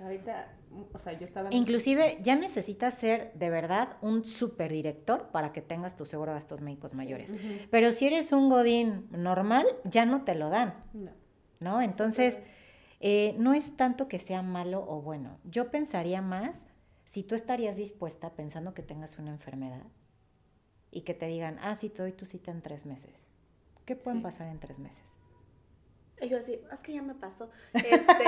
Ahorita, o sea, yo estaba... Inclusive ya necesitas ser de verdad un superdirector para que tengas tu seguro de gastos médicos mayores. Pero si eres un godín normal, ya no te lo dan. No. ¿No? Entonces... Eh, no es tanto que sea malo o bueno. Yo pensaría más si tú estarías dispuesta pensando que tengas una enfermedad y que te digan, ah, sí, te doy tu cita en tres meses. ¿Qué pueden pasar en tres meses? Y yo así, es que ya me pasó. Este,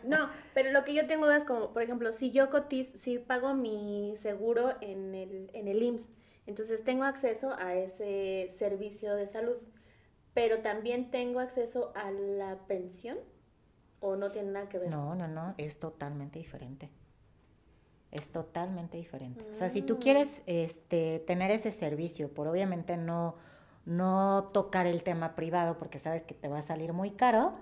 [LAUGHS] no, pero lo que yo tengo es como, por ejemplo, si yo cotiz, si pago mi seguro en el, en el IMSS, entonces tengo acceso a ese servicio de salud, pero también tengo acceso a la pensión. ¿O no tiene nada que ver? No, no, no, es totalmente diferente. Es totalmente diferente. O sea, si tú mm. quieres este, tener ese servicio, por obviamente no, no tocar el tema privado porque sabes que te va a salir muy caro,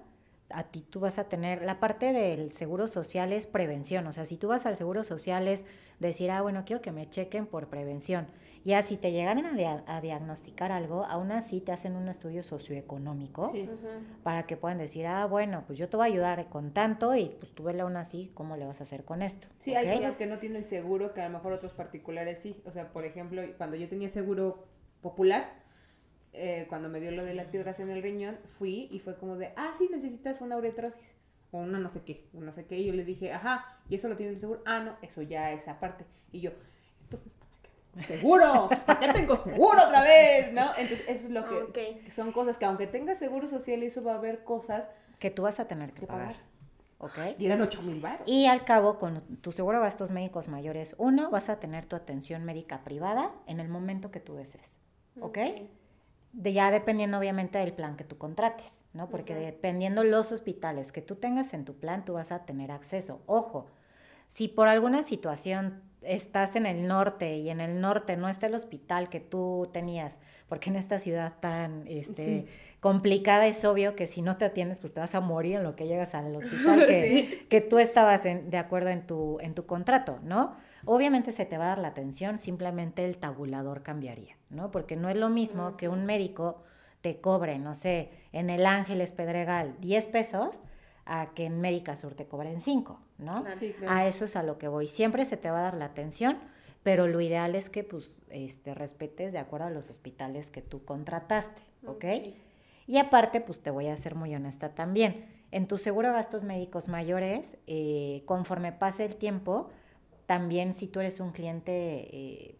a ti tú vas a tener, la parte del seguro social es prevención, o sea, si tú vas al seguro social es decir, ah, bueno, quiero que me chequen por prevención. Ya si te llegan a, diagnosticar algo, aún así te hacen un estudio socioeconómico para que puedan decir, ah, bueno, pues yo te voy a ayudar con tanto y pues tú vele aún así cómo le vas a hacer con esto. Sí, hay cosas que no tiene el seguro que a lo mejor otros particulares sí. O sea, por ejemplo, cuando yo tenía seguro popular, eh, cuando me dio lo de las piedras en el riñón, fui y fue como de, ah, sí, necesitas una uretrosis o una no sé qué, no sé qué. Y yo le dije, ajá, ¿y eso lo tiene el seguro? Ah, no, eso ya es aparte. Y yo, entonces, seguro, ¿para qué tengo seguro otra vez? ¿No? Entonces, eso es lo que, son cosas que aunque tengas seguro social, eso va a haber cosas que tú vas a tener que, pagar. ¿Ok? Y eran 8 mil baros. Y al cabo, con tu seguro de gastos médicos mayores, uno, vas a tener tu atención médica privada en el momento que tú desees. ¿Ok? De ya dependiendo obviamente del plan que tú contrates, ¿no? Porque dependiendo los hospitales que tú tengas en tu plan, tú vas a tener acceso. Ojo, si por alguna situación estás en el norte y en el norte no está el hospital que tú tenías, porque en esta ciudad tan este, complicada es obvio que si no te atiendes, pues te vas a morir en lo que llegas al [LAUGHS] hospital que, que tú estabas de acuerdo en tu, en tu contrato, ¿no? Obviamente se te va a dar la atención, simplemente el tabulador cambiaría, ¿no? Porque no es lo mismo que un médico te cobre, no sé, en el Ángeles Pedregal 10 pesos a que en Médica Sur te cobren 5, ¿no? A eso es a lo que voy. Siempre se te va a dar la atención, pero lo ideal es que pues este, respetes de acuerdo a los hospitales que tú contrataste, ¿ok? Y aparte, pues te voy a ser muy honesta también. En tu seguro de gastos médicos mayores, eh, conforme pase el tiempo, también si tú eres un cliente, eh,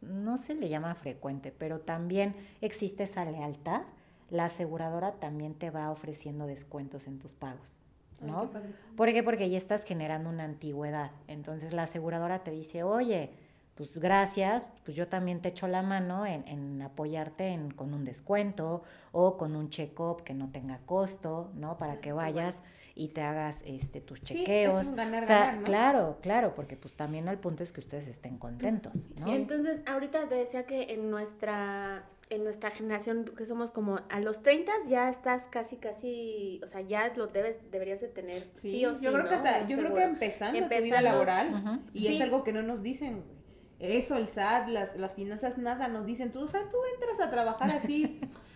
no se le llama frecuente, pero también existe esa lealtad, la aseguradora también te va ofreciendo descuentos en tus pagos. ¿No? ¿Por qué? Porque ya estás generando una antigüedad. Entonces la aseguradora te dice, oye, pues gracias, pues yo también te echo la mano en, apoyarte en, con un descuento o con un check-up que no tenga costo, ¿no? Para que vayas y te hagas este tus chequeos. o sea, claro, claro, porque pues también al punto es que ustedes estén contentos, ¿no? Sí, entonces ahorita te decía que en nuestra en nuestra generación que somos como a los 30 ya estás casi casi, o sea, ya lo debes deberías de tener sí, o sí. Yo creo que hasta yo creo que empezando, tu vida laboral y es algo que no nos dicen. Eso el SAT, las, las finanzas nada nos dicen, tú, o sea, tú entras a trabajar así [LAUGHS]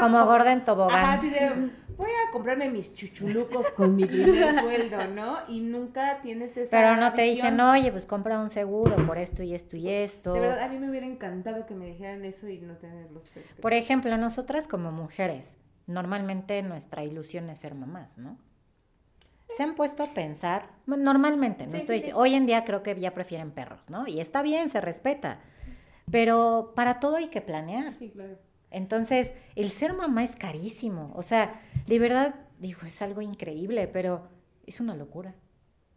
como gorda en tobogán. Ajá, así de, voy a comprarme mis chuchulucos con mi primer [LAUGHS] sueldo, ¿no? Y nunca tienes esa Pero no te dicen, oye, pues compra un seguro por esto y esto y esto. De verdad, a mí me hubiera encantado que me dijeran eso y no tener los Por ejemplo, nosotras como mujeres, normalmente nuestra ilusión es ser mamás, ¿no? Se han puesto a pensar, normalmente, no estoy hoy en día creo que ya prefieren perros, ¿no? Y está bien, se respeta. Pero para todo hay que planear. Sí, claro. Entonces, el ser mamá es carísimo. O sea, de verdad, digo, es algo increíble, pero es una locura.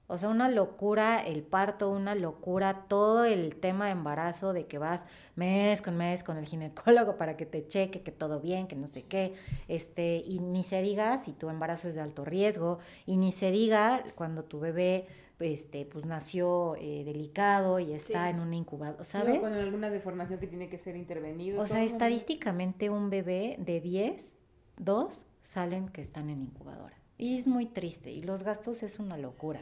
O sea, una locura el parto, una locura todo el tema de embarazo, de que vas mes con mes con el ginecólogo para que te cheque que todo bien, que no sé qué, este, y ni se diga si tu embarazo es de alto riesgo, y ni se diga cuando tu bebé este, pues nació eh, delicado y está en un incubador, ¿sabes? con alguna deformación que tiene que ser intervenido. O sea, estadísticamente un bebé de 10, 2 salen que están en incubadora. Y es muy triste y los gastos es una locura.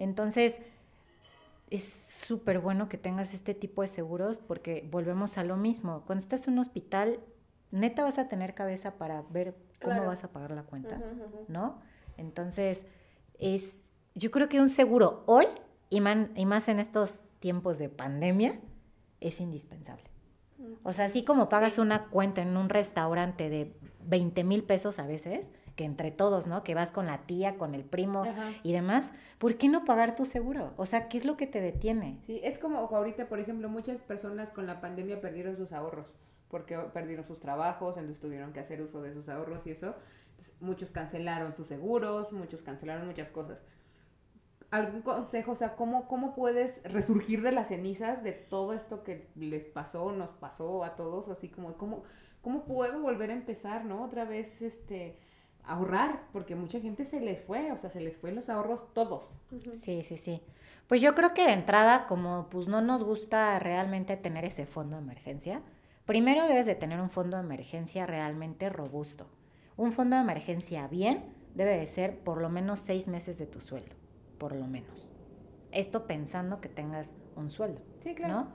Entonces, es súper bueno que tengas este tipo de seguros porque volvemos a lo mismo. Cuando estás en un hospital, neta vas a tener cabeza para ver cómo vas a pagar la cuenta, ¿no? Entonces, es, yo creo que un seguro hoy, y, y más en estos tiempos de pandemia, es indispensable. O sea, así como pagas una cuenta en un restaurante de 20 mil pesos a veces, que entre todos, ¿no? Que vas con la tía, con el primo y demás, ¿por qué no pagar tu seguro? O sea, ¿qué es lo que te detiene? Sí, es como ahorita, por ejemplo, muchas personas con la pandemia perdieron sus ahorros, porque perdieron sus trabajos, entonces tuvieron que hacer uso de sus ahorros y eso. muchos cancelaron sus seguros, muchos cancelaron muchas cosas. ¿Algún consejo? O sea, ¿cómo, ¿cómo puedes resurgir de las cenizas de todo esto que les pasó, nos pasó a todos? Así como, ¿cómo, cómo puedo volver a empezar, no? Otra vez, este ahorrar, porque mucha gente se les fue, o sea, se les fue los ahorros todos. Sí, sí, sí. Pues yo creo que de entrada, como pues no nos gusta realmente tener ese fondo de emergencia, primero debes de tener un fondo de emergencia realmente robusto. Un fondo de emergencia bien debe de ser por lo menos seis meses de tu sueldo, por lo menos. Esto pensando que tengas un sueldo, sí, claro. ¿no?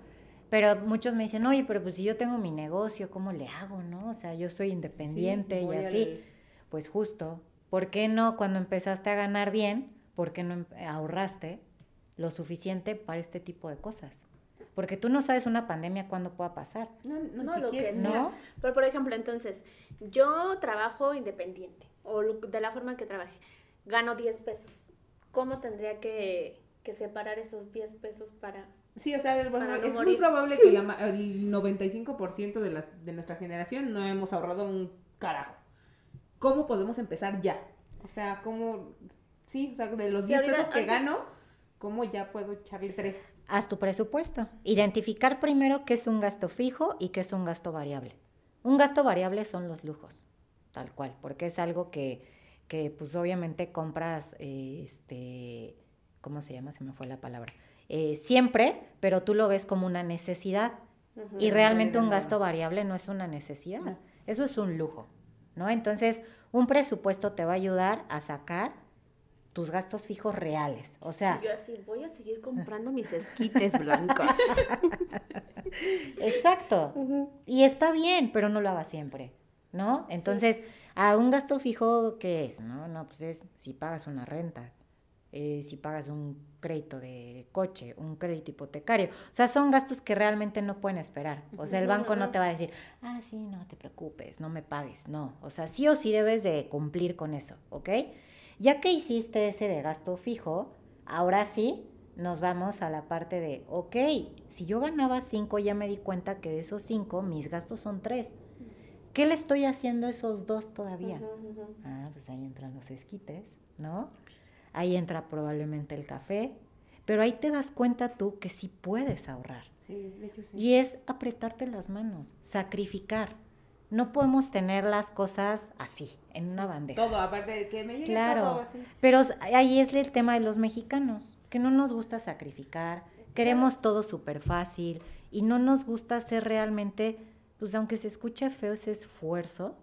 Pero muchos me dicen, oye, pero pues si yo tengo mi negocio, ¿cómo le hago, no? O sea, yo soy independiente y así pues justo, ¿por qué no cuando empezaste a ganar bien, por qué no em, ahorraste lo suficiente para este tipo de cosas? Porque tú no sabes una pandemia cuándo pueda pasar. No, no, lo que ¿no? Pero por ejemplo, entonces, yo trabajo independiente o de la forma que trabaje, gano 10 pesos. ¿Cómo tendría que, separar esos 10 pesos para Sí, o sea, es muy probable que la, el 95% de, la, de nuestra generación no hemos ahorrado un carajo. ¿Cómo podemos empezar ya? O sea, ¿cómo, sí, o sea, de los 10 pesos que gano, ¿cómo ya puedo echarle tres? Haz tu presupuesto. Identificar primero qué es un gasto fijo y qué es un gasto variable. Un gasto variable son los lujos, tal cual, porque es algo que, que pues obviamente compras, este, ¿cómo se llama? Se me fue la palabra. Eh, siempre, pero tú lo ves como una necesidad. y realmente un gasto variable no es una necesidad, eso es un lujo. ¿No? Entonces, un presupuesto te va a ayudar a sacar tus gastos fijos reales. O sea, yo así voy a seguir [LAUGHS] comprando mis esquites blancos. [LAUGHS] Exacto. Y está bien, pero no lo hagas siempre, ¿no? Entonces, a un gasto fijo ¿qué es? No, no, pues es si pagas una renta, eh, si pagas un crédito de coche, un crédito hipotecario. O sea, son gastos que realmente no pueden esperar. O sea, el banco no te va a decir, ah, sí, no te preocupes, no me pagues. No, o sea, sí o sí debes de cumplir con eso, ¿ok? Ya que hiciste ese de gasto fijo, ahora sí nos vamos a la parte de, ok, si yo ganaba cinco, ya me di cuenta que de esos cinco, mis gastos son tres. ¿Qué le estoy haciendo a esos dos todavía? Ah, pues ahí entran los esquites, ¿no? Ahí entra probablemente el café, pero ahí te das cuenta tú que sí puedes ahorrar. Sí, de hecho sí. Y es apretarte las manos, sacrificar. No podemos tener las cosas así, en una bandeja. Todo, aparte de que me llegue claro, todo así. Pero ahí es el tema de los mexicanos, que no nos gusta sacrificar, queremos todo súper fácil y no nos gusta hacer realmente, pues aunque se escuche feo ese esfuerzo,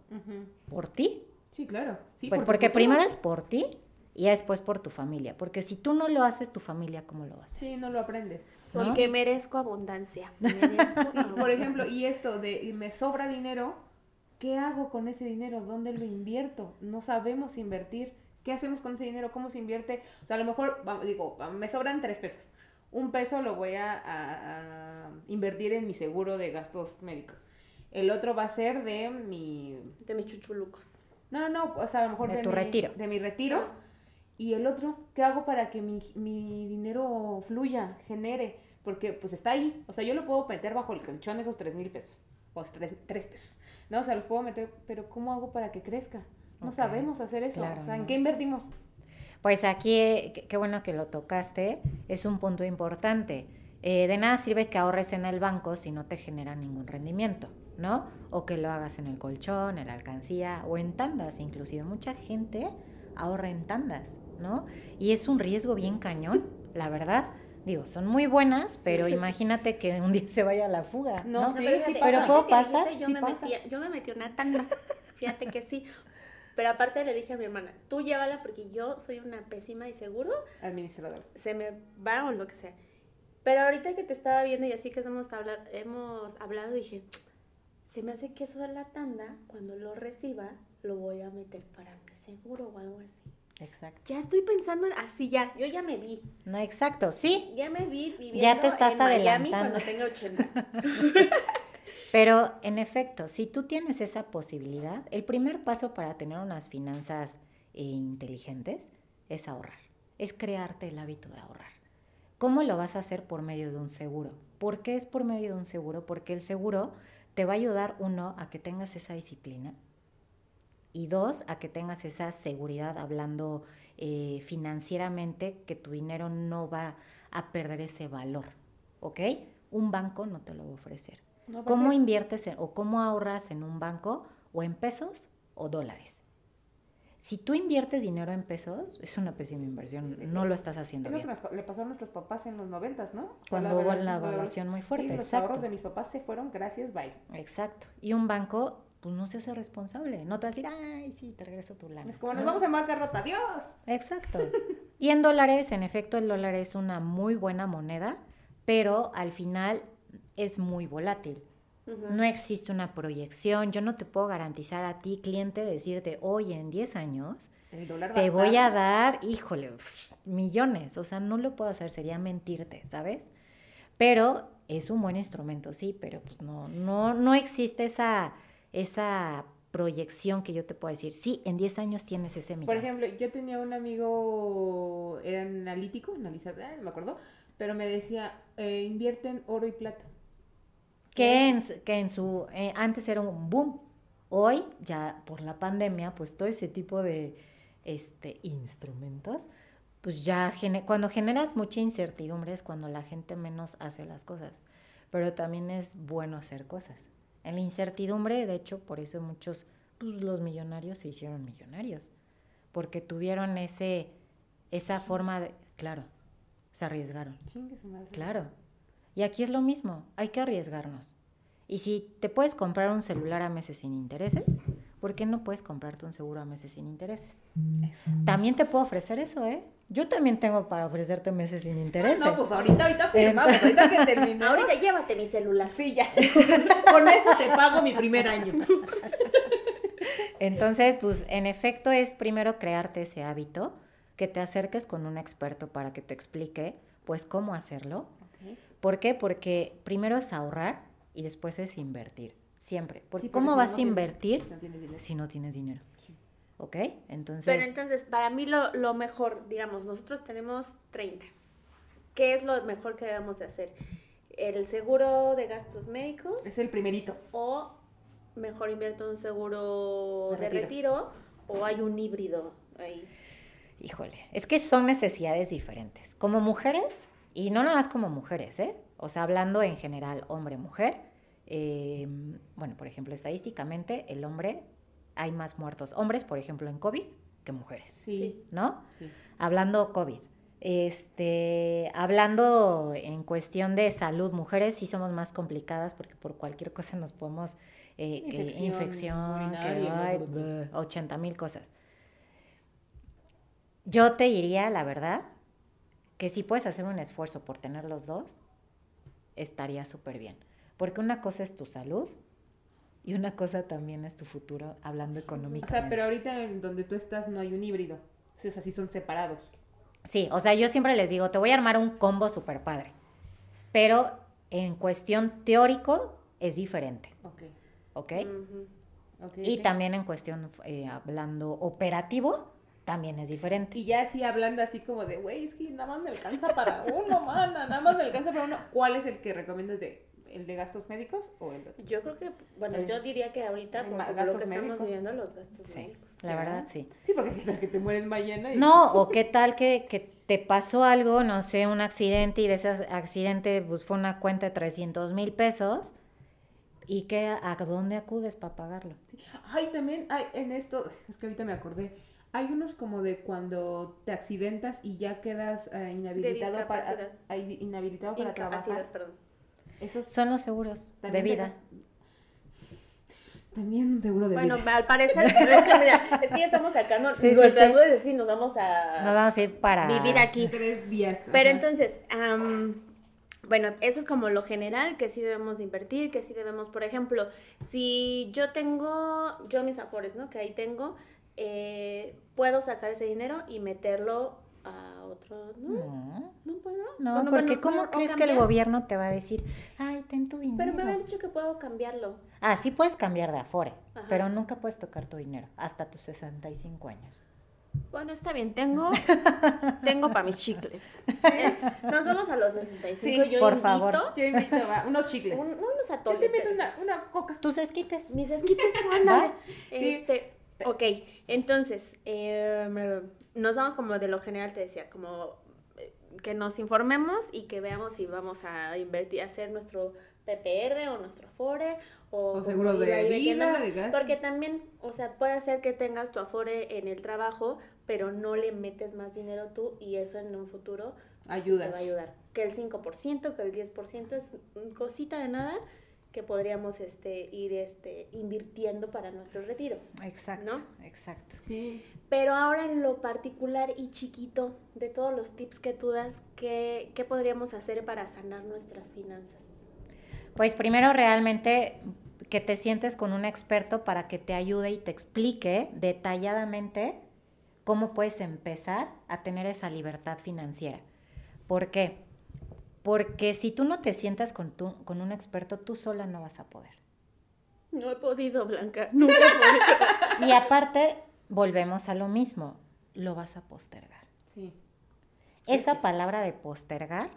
por ti. Sí, claro. Sí, porque primero es por ti y después por tu familia, porque si tú no lo haces, tu familia, ¿cómo lo hace? Sí, no lo aprendes. Porque merezco abundancia. [LAUGHS] por ejemplo, y esto de me sobra dinero, ¿qué hago con ese dinero? ¿Dónde lo invierto? No sabemos invertir. ¿Qué hacemos con ese dinero? ¿Cómo se invierte? O sea, a lo mejor, digo, me sobran tres pesos. Un peso lo voy a, invertir en mi seguro de gastos médicos. El otro va a ser de mi... De mis chuchulucos. No, no, o sea, a lo mejor de, tu retiro. De mi retiro. Y el otro, ¿qué hago para que mi, mi dinero fluya, genere? Porque pues está ahí. O sea, yo lo puedo meter bajo el colchón esos tres mil pesos. O tres, tres, pesos. No, o sea, los puedo meter, pero ¿cómo hago para que crezca? No sabemos hacer eso. o sea, ¿en qué invertimos? Pues aquí, qué bueno que lo tocaste, es un punto importante. Eh, de nada sirve que ahorres en el banco si no te genera ningún rendimiento, ¿no? O que lo hagas en el colchón, en la alcancía o en tandas, inclusive. Mucha gente ahorra en tandas, ¿no? Y es un riesgo bien cañón, la verdad. Digo, son muy buenas, pero imagínate que un día se vaya a la fuga. No, ¿no? Sí, sí, pero ¿puedo pasar? Yo, me Metí, yo me metí una tanda. Fíjate que sí. Pero aparte le dije a mi hermana, tú llévala porque yo soy una pésima y seguro. Administradora. Se me va o lo que sea. Pero ahorita que te estaba viendo y así que hemos hablado, hemos hablado dije, se me hace que eso de la tanda, cuando lo reciba, lo voy a meter para mi seguro o algo así. Exacto. Ya estoy pensando así ya, yo ya me vi. No, exacto, sí. Ya me vi viviendo ya te estás en adelantando. Miami cuando tenga 80. [LAUGHS] Pero en efecto, si tú tienes esa posibilidad, el primer paso para tener unas finanzas eh, inteligentes es ahorrar, es crearte el hábito de ahorrar. ¿Cómo lo vas a hacer por medio de un seguro? ¿Por qué es por medio de un seguro? Porque el seguro te va a ayudar, uno, a que tengas esa disciplina y dos, a que tengas esa seguridad hablando eh, financieramente que tu dinero no va a perder ese valor, ¿ok? Un banco no te lo va a ofrecer. ¿Cómo inviertes o cómo ahorras en un banco o en pesos o dólares? Si tú inviertes dinero en pesos, es una pésima inversión, no lo estás haciendo bien. le pasó a nuestros papás en los noventas, ¿no? Cuando hubo la evaluación muy fuerte, sí, los ahorros de mis papás se fueron gracias, bye. Exacto. Y un banco, pues no se hace responsable, no te va a decir, ay, sí, te regreso tu lana. Es como, nos vamos a rota, adiós. Exacto. y en dólares, en efecto, el dólar es una muy buena moneda, pero al final es muy volátil. No existe una proyección. Yo no te puedo garantizar a ti, cliente, decirte, oye, en 10 años te voy a dar, híjole, millones. O sea, no lo puedo hacer, sería mentirte, ¿sabes? Pero es un buen instrumento, sí, pero pues no, no, no existe esa, esa proyección que yo te puedo decir, sí, en 10 años tienes ese millón. Por ejemplo, yo tenía un amigo, era analítico, analizador, no me acuerdo, pero me decía, eh, invierte en oro y plata. Que en, que en su, eh, antes era un boom. Hoy, ya por la pandemia, pues todo ese tipo de este, instrumentos, pues ya cuando generas mucha incertidumbre es cuando la gente menos hace las cosas. Pero también es bueno hacer cosas. En la incertidumbre, de hecho, por eso muchos, pues los millonarios se hicieron millonarios. Porque tuvieron ese, esa forma de, claro, se arriesgaron. Claro. Y aquí es lo mismo, hay que arriesgarnos. Y si te puedes comprar un celular a meses sin intereses, ¿por qué no puedes comprarte un seguro a meses sin intereses? También te puedo ofrecer eso, ¿eh? Yo también tengo para ofrecerte meses sin intereses. No, pues ahorita, ahorita firmamos, ahorita que terminamos. Ahorita llévate mi celular. Sí, ya. [LAUGHS] Con eso te pago mi primer año. Entonces, pues en efecto es primero crearte ese hábito, que te acerques con un experto para que te explique, pues, cómo hacerlo ¿Por qué? Porque primero es ahorrar y después es invertir. Siempre. Porque ¿cómo vas a invertir si no tienes dinero? ¿Ok? Entonces... Pero entonces, para mí lo, lo, mejor, digamos, nosotros tenemos 30. ¿Qué es lo mejor que debemos de hacer? ¿El seguro de gastos médicos? Es el primerito. ¿O mejor invierto en un seguro de retiro. de retiro? ¿O hay un híbrido ahí? Híjole, es que son necesidades diferentes. Como mujeres, y no nada más como mujeres, ¿eh? O sea, hablando en general, hombre-mujer. Eh, bueno, por ejemplo, estadísticamente, el hombre, hay más muertos hombres, por ejemplo, en COVID que mujeres. Sí. ¿No? Sí. Hablando COVID. Este, hablando en cuestión de salud, mujeres sí somos más complicadas porque por cualquier cosa nos podemos, eh, infección, que, hay 80 mil cosas. Yo te diría, la verdad, que si puedes hacer un esfuerzo por tener los dos, estaría súper bien. Porque una cosa es tu salud y una cosa también es tu futuro, hablando económicamente. O sea, pero ahorita en donde tú estás no hay un híbrido. O sea, sí son separados. Sí, o sea, yo siempre les digo, te voy a armar un combo súper padre. Pero en cuestión teórico es diferente. Ok. ¿Ok? y también en cuestión, eh, hablando operativo, también es diferente. Y ya así hablando así como de, güey, es que nada más me alcanza para uno, mana, nada más me alcanza para uno. ¿Cuál es el que recomiendas de ¿El de gastos médicos o el otro? Yo creo que, bueno, El- yo diría que ahorita, por lo gastos que estamos médicos. viviendo, los gastos Sí, médicos. la verdad sí. Sí, porque qué tal que te mueres mañana y... No, [LAUGHS] o qué tal que, que te pasó algo, no sé, un accidente y de ese accidente pues fue una cuenta de 300 mil pesos y que a dónde acudes para pagarlo. Ay, también hay en esto, es que ahorita me acordé, hay unos como de cuando te accidentas y ya quedas eh, inhabilitado para ay, inhabilitado para trabajar. perdón. Esos Son los seguros de te- vida. También un seguro de Bueno, vida. al parecer, pero es que mira, es que ya estamos sacando [LAUGHS] Sí, sí, nuestras sí. dudas nos vamos a Nos vamos a ir para... vivir aquí. Tres días. Pero ajá. entonces, bueno, eso es como lo general, que sí debemos de invertir, que sí debemos, por ejemplo, si yo tengo, yo mis afores, ¿no? Que ahí tengo, eh, puedo sacar ese dinero y meterlo a otro, ¿no? No, No puedo. no, Bueno, porque bueno, ¿cómo crees que el gobierno te va a decir, ay, ten tu dinero? Pero me habían dicho que puedo cambiarlo. Ah, sí puedes cambiar de afore, Ajá. pero nunca puedes tocar tu dinero hasta tus 65 años. Bueno, está bien, tengo, [LAUGHS] tengo para mis chicles. Nos vamos a los 65. Sí, yo por invito favor. Yo invito va, unos chicles. un- unos Yo atoles. te invito Teresa. una, una coca. Tus esquites. Mis esquites. [LAUGHS] ¿Va? Sí. Este, ok, entonces, eh, nos vamos como de lo general, te decía, como eh, que nos informemos y que veamos si vamos a invertir, hacer nuestro PPR o nuestro Afore o, seguro de vida, de. Porque también, o sea, puede ser que tengas tu Afore en el trabajo, pero no le metes más dinero tú y eso en un futuro pues, Ayuda. te va a ayudar. Que el 5%, que el 10% es cosita de nada que podríamos este, ir este, invirtiendo para nuestro retiro. Exacto, ¿No? exacto. Sí. Pero ahora en lo particular y chiquito, de todos los tips que tú das, ¿qué, qué podríamos hacer para sanar nuestras finanzas? Pues primero realmente que te sientes con un experto para que te ayude y te explique detalladamente cómo puedes empezar a tener esa libertad financiera. ¿Por qué? Porque si tú no te sientas con, tu- con un experto, tú sola no vas a poder. No he podido, Blanca, [LAUGHS] nunca he podido. Y aparte, volvemos a lo mismo, lo vas a postergar. Sí. Esa palabra de postergar,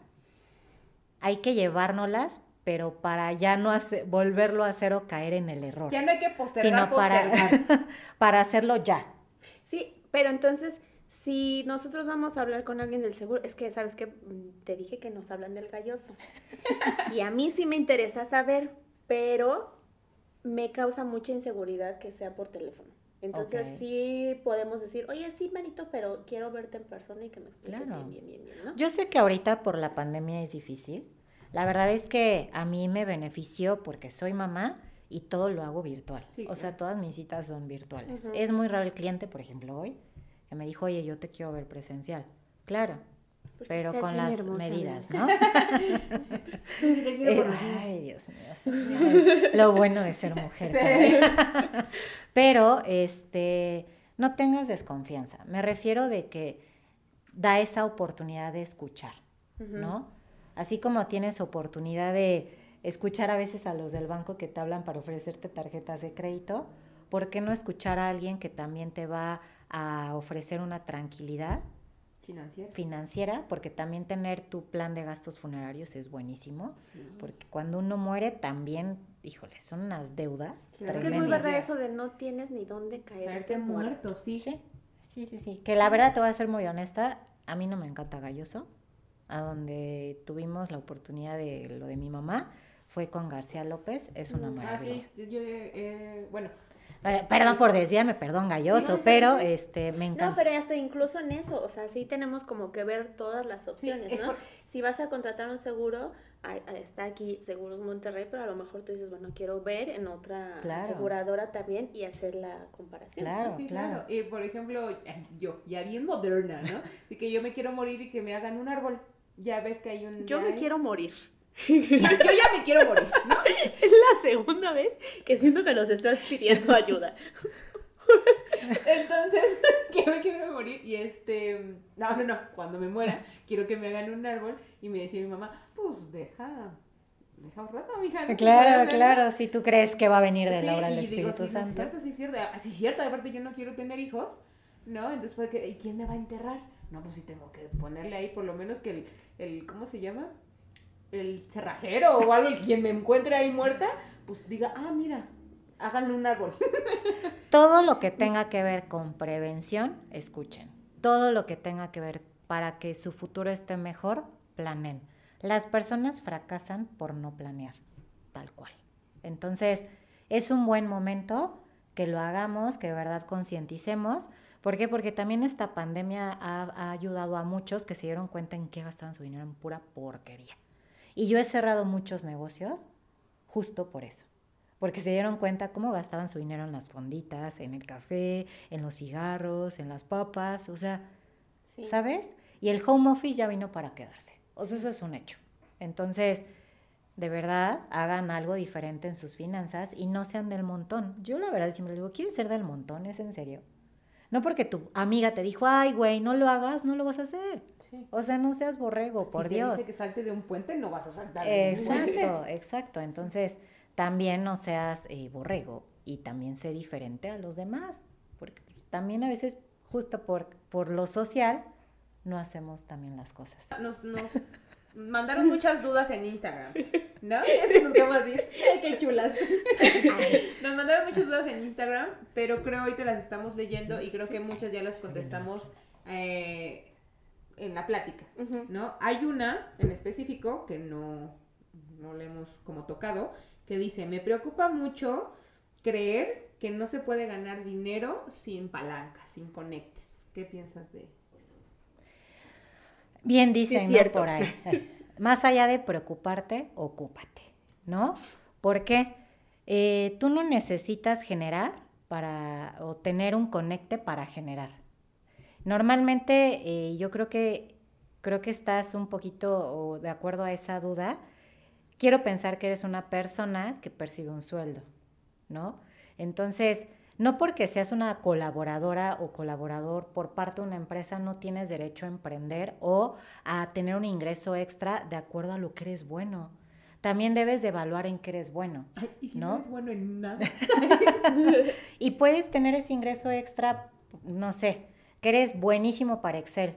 hay que llevárnoslas, pero para ya no volverlo a hacer o caer en el error, Ya no hay que postergar, sino para, [LAUGHS] para hacerlo ya. Sí, pero entonces, si nosotros vamos a hablar con alguien del seguro, es que, ¿sabes qué? Mm, Te dije que nos hablan del galloso. [LAUGHS] Y a mí sí me interesa saber, pero me causa mucha inseguridad que sea por teléfono. Entonces sí podemos decir, oye, sí, manito, pero quiero verte en persona y que me expliques Claro. bien, bien, bien, bien, ¿no? Yo sé que ahorita por la pandemia es difícil. La verdad es que a mí me benefició porque soy mamá y todo lo hago virtual. Sí, o sea, claro. todas mis citas son virtuales. Es muy raro el cliente, por ejemplo, hoy, que me dijo, oye, yo te quiero ver presencial. Claro, Porque pero con las hermosa, medidas, ¿no? ¿no? [LAUGHS] Sí, te quiero Eh, ay, Dios mío. Lo bueno de ser mujer. [LAUGHS] Pero, este, no tengas desconfianza. Me refiero de que da esa oportunidad de escuchar. ¿no? Así como tienes oportunidad de escuchar a veces a los del banco que te hablan para ofrecerte tarjetas de crédito, ¿por qué no escuchar a alguien que también te va a ofrecer una tranquilidad Financiera. financiera? Porque también tener tu plan de gastos funerarios es buenísimo. Sí. Porque cuando uno muere también, híjole, son unas deudas. Claro. Es que es muy verdad eso de no tienes ni dónde caerte Caerte muerto. muerto, sí. Sí, sí, sí, sí. Que la verdad te voy a ser muy honesta, a mí no me encanta Galloso. A donde tuvimos la oportunidad de lo de mi mamá fue con García López, es una Ah, maravilla. sí. Yo, eh, bueno, Perdón por desviarme, perdón Galloso, Sí, sí, pero sí. este me encanta. No, pero hasta incluso en eso, o sea, sí tenemos como que ver todas las opciones, es ¿no? por- Si vas a contratar un seguro, está aquí Seguros Monterrey, pero a lo mejor tú dices, bueno, quiero ver en otra Claro. aseguradora también y hacer la comparación. Claro, sí, claro. Y por ejemplo, yo, ya bien moderna, ¿no? Así que yo me quiero morir y que me hagan un árbol. Ya ves que hay un. Yo me hay- quiero morir. Yo, yo ya me quiero morir, ¿no? Es la segunda vez que siento que nos estás pidiendo ayuda. Entonces, [LAUGHS] que me quiero morir y este, no, no, no, cuando me muera, quiero que me hagan un árbol y me decía mi mamá, pues deja, deja un rato, mija. ¿no? Claro, Para hacerlo". claro, si tú crees que va a venir de Sí, la obra del y digo, Espíritu sí, Santo. cierto, sí es cierto, ah, sí es cierto, aparte yo no quiero tener hijos, ¿no? Entonces fue que, ¿y quién me va a enterrar? No, pues sí tengo que ponerle ahí por lo menos que el, el ¿cómo se llama? El cerrajero o algo, el quien me encuentre ahí muerta, pues diga, ah, mira, háganle un árbol. [LAUGHS] Todo lo que tenga que ver con prevención, escuchen. Todo lo que tenga que ver para que su futuro esté mejor, planen. Las personas fracasan por no planear, tal cual. Entonces, es un buen momento que lo hagamos, que de verdad concienticemos. ¿Por qué? Porque también esta pandemia ha, ha, ayudado a muchos que se dieron cuenta en qué gastaban su dinero en pura porquería. Y yo he cerrado muchos negocios justo por eso. Porque se dieron cuenta cómo gastaban su dinero en las fonditas, en el café, en los cigarros, en las papas, o sea, sí. ¿sabes? Y el home office ya vino para quedarse. O sea, eso es un hecho. Entonces, de verdad, hagan algo diferente en sus finanzas y no sean del montón. Yo la verdad siempre digo, ¿quieres ser del montón? ¿Es en serio? No porque tu amiga te dijo, ay, güey, no lo hagas, no lo vas a hacer. Sí. O sea, no seas borrego, por si te Dios. Dice que salte de un puente, no vas a saltar. Exacto, [LAUGHS] exacto. Entonces, también no seas eh, borrego y también sé diferente a los demás. Porque también a veces, justo por, por lo social, no hacemos también las cosas. Nos, nos mandaron muchas dudas en Instagram, ¿no? [LAUGHS] Es que nos quedamos así, ¡ay, qué chulas! [LAUGHS] Nos mandaron muchas dudas en Instagram, pero creo hoy te las estamos leyendo y creo que muchas ya las contestamos eh, en la plática, ¿no? Hay una en específico que no, no le hemos como tocado, que dice, me preocupa mucho creer que no se puede ganar dinero sin palancas, sin conectes. ¿Qué piensas de Bien dicen sí, por ahí. [LAUGHS] Más allá de preocuparte, ocúpate, ¿no? Porque eh, tú no necesitas generar para o tener un conecte para generar. Normalmente eh, yo creo que creo que estás un poquito de acuerdo a esa duda. Quiero pensar que eres una persona que percibe un sueldo, ¿no? Entonces, no porque seas una colaboradora o colaborador por parte de una empresa no tienes derecho a emprender o a tener un ingreso extra de acuerdo a lo que eres bueno. También debes de evaluar en qué eres bueno. Ay, ¿Y si no, eres bueno en nada? [LAUGHS] y puedes tener ese ingreso extra, no sé, que eres buenísimo para Excel.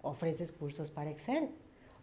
Ofreces cursos para Excel.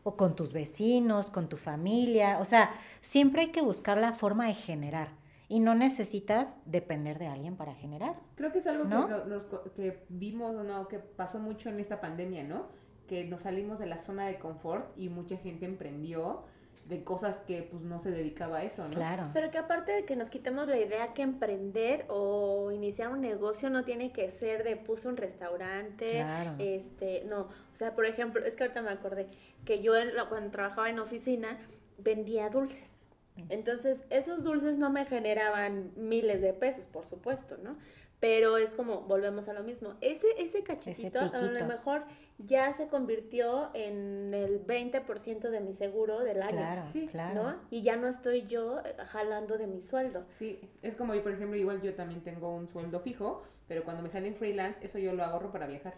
O con tus vecinos, con tu familia. O sea, siempre hay que buscar la forma de generar y no necesitas depender de alguien para generar. Creo que es algo ¿no? que, nos, que vimos, ¿no? que pasó mucho en esta pandemia, ¿no? Que nos salimos de la zona de confort y mucha gente emprendió de cosas que pues no se dedicaba a eso, ¿no? Claro. Pero que aparte de que nos quitemos la idea que emprender o iniciar un negocio no tiene que ser de puso un restaurante, claro. este, no, o sea, por ejemplo, es que ahorita me acordé que yo cuando trabajaba en oficina vendía dulces. Entonces, esos dulces no me generaban miles de pesos, por supuesto, ¿no? Pero es como, volvemos a lo mismo. Ese, ese cachitito a lo mejor ya se convirtió en el 20% de mi seguro del año. Claro, sí, claro. ¿no? Y ya no estoy yo eh, jalando de mi sueldo. Sí, es como yo, por ejemplo, igual yo también tengo un sueldo fijo, pero cuando me salen freelance, eso yo lo ahorro para viajar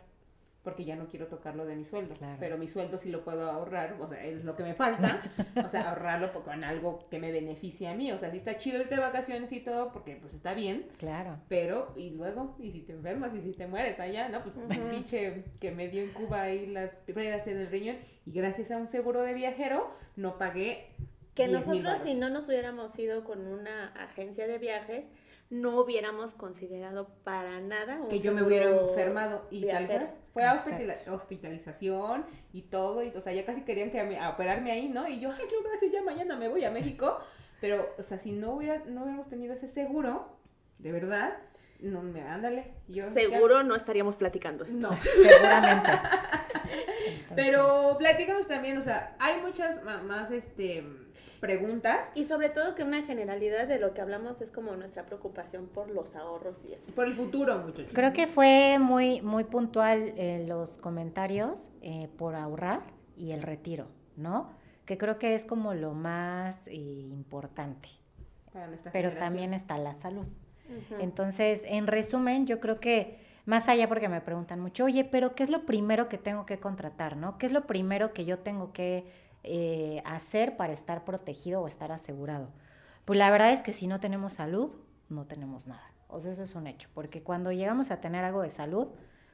porque ya no quiero tocarlo de mi sueldo. Pero mi sueldo sí lo puedo ahorrar, o sea, es lo que me falta, o sea, ahorrarlo con algo que me beneficie a mí. O sea, sí está chido irte de vacaciones y todo, porque pues está bien. Claro. Pero, y luego, y si te enfermas y si te mueres allá, ¿no? Pues el [LAUGHS] pinche que me dio en Cuba ahí las pruebas en el riñón, y gracias a un seguro de viajero, no pagué. Que nosotros, si no nos hubiéramos ido con una agencia de viajes, no hubiéramos considerado para nada que yo me hubiera enfermado y tal vez fue a hospitalización y todo y o sea ya casi querían que a, operarme ahí no y yo ay no gracias ya mañana me voy a México pero o sea si no hubiera no hubiéramos tenido ese seguro de verdad no me ándale yo seguro no estaríamos platicando esto. No. Seguramente [LAUGHS] pero platicamos también o sea hay muchas más este preguntas. Y sobre todo que una generalidad de lo que hablamos es como nuestra preocupación por los ahorros y eso. Por el futuro, muchachos. Creo que fue muy, muy puntual eh, los comentarios eh, por ahorrar y el retiro, ¿no? Que creo que es como lo más eh, importante. Pero también está la salud. Entonces, en resumen, yo creo que más allá porque me preguntan mucho, oye, pero ¿qué es lo primero que tengo que contratar, no? ¿Qué es lo primero que yo tengo que eh, hacer para estar protegido o estar asegurado? Pues la verdad es que si no tenemos salud, no tenemos nada. O sea, eso es un hecho, porque cuando llegamos a tener algo de salud,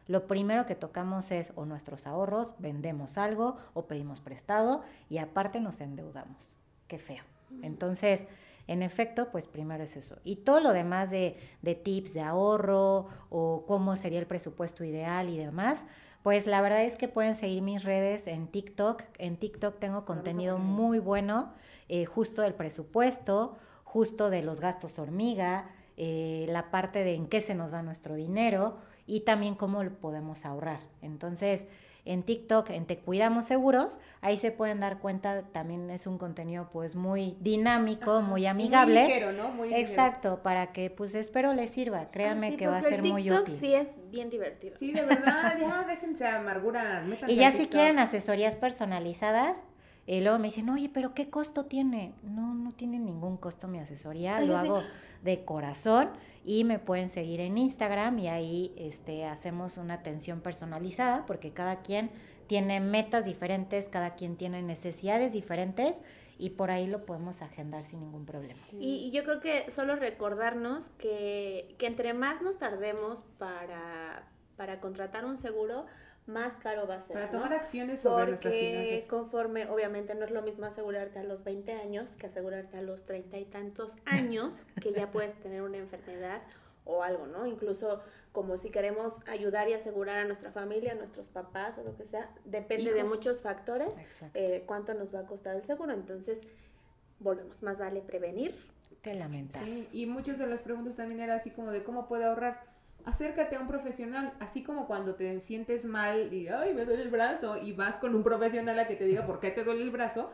lo primero que tocamos es o nuestros ahorros, vendemos algo o pedimos prestado y aparte nos endeudamos. Qué feo. Entonces, en efecto, pues primero es eso. Y todo lo demás de, de tips de ahorro o cómo sería el presupuesto ideal y demás, pues la verdad es que pueden seguir mis redes en TikTok. En TikTok tengo contenido muy bueno, eh, justo del presupuesto, justo de los gastos hormiga, eh, la parte de en qué se nos va nuestro dinero y también cómo lo podemos ahorrar. Entonces, en TikTok, en Te Cuidamos Seguros, ahí se pueden dar cuenta, también es un contenido pues muy dinámico, muy amigable. Muy ligero, ¿no? Muy Exacto, para que pues espero les sirva, créanme que va a ser muy útil. sí es bien divertido. Sí, de verdad, ya déjense amarguras. Y ya si quieren asesorías personalizadas, y luego me dicen, oye, pero ¿qué costo tiene? No, no tiene ningún costo mi asesoría, lo hago de corazón y me pueden seguir en Instagram y ahí este, hacemos una atención personalizada porque cada quien tiene metas diferentes, cada quien tiene necesidades diferentes y por ahí lo podemos agendar sin ningún problema. Y, yo creo que solo recordarnos que, que entre más nos tardemos para, para contratar un seguro, más caro va a ser. Para tomar acciones sobre Porque nuestras finanzas. conforme, obviamente no es lo mismo asegurarte a los 20 años que asegurarte a los 30 y tantos [LAUGHS] años, que ya puedes tener una enfermedad o algo, ¿no? Incluso como si queremos ayudar y asegurar a nuestra familia, a nuestros papás o lo que sea, depende de muchos factores eh, cuánto nos va a costar el seguro. Entonces, volvemos, más vale prevenir que lamentar. Sí, y muchas de las preguntas también era así como de cómo puede ahorrar acércate a un profesional, así como cuando te sientes mal y, ay, me duele el brazo, y vas con un profesional a que te diga por qué te duele el brazo,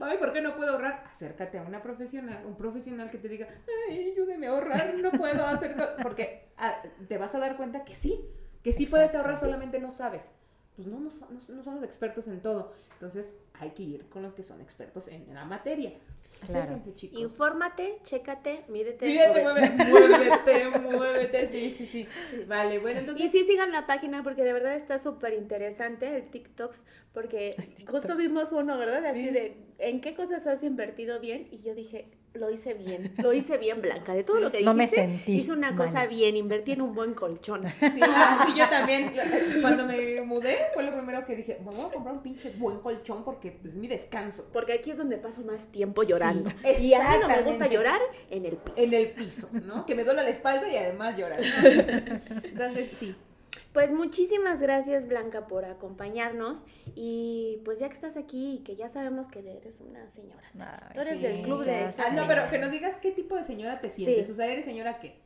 ay, ¿por qué no puedo ahorrar? Acércate a una profesional, un profesional que te diga, ay, ayúdeme a ahorrar, no puedo hacer, porque ah, te vas a dar cuenta que sí, que sí puedes ahorrar, solamente no sabes. Pues no, no, no, somos expertos en todo, entonces hay que ir con los que son expertos en la materia. Claro. Infórmate, chécate, mídete. Mídete, muévete, muévete, muévete, sí, sí, sí. Vale, bueno, entonces. Y sí sigan la página porque de verdad está súper interesante el TikToks, porque justo vimos uno, ¿verdad? Así de, ¿en qué cosas has invertido bien? Y yo dije, lo hice bien, lo hice bien, Blanca. De todo lo que dijiste, no me sentí hice una cosa bien, invertí en un buen colchón. [LAUGHS] Sí, ah, yo también, cuando me mudé, fue lo primero que dije, voy a comprar un pinche buen colchón porque es mi descanso. Porque aquí es donde paso más tiempo llorando. y a mí no me gusta llorar en el piso. En el piso, ¿no? Que me duele la espalda y además llorar. [LAUGHS] Entonces, sí, pues muchísimas gracias Blanca por acompañarnos y pues ya que estás aquí y que ya sabemos que eres una señora. Tú eres del club de... Ah, no, pero que nos digas qué tipo de señora te sientes. O sea, ¿eres señora qué?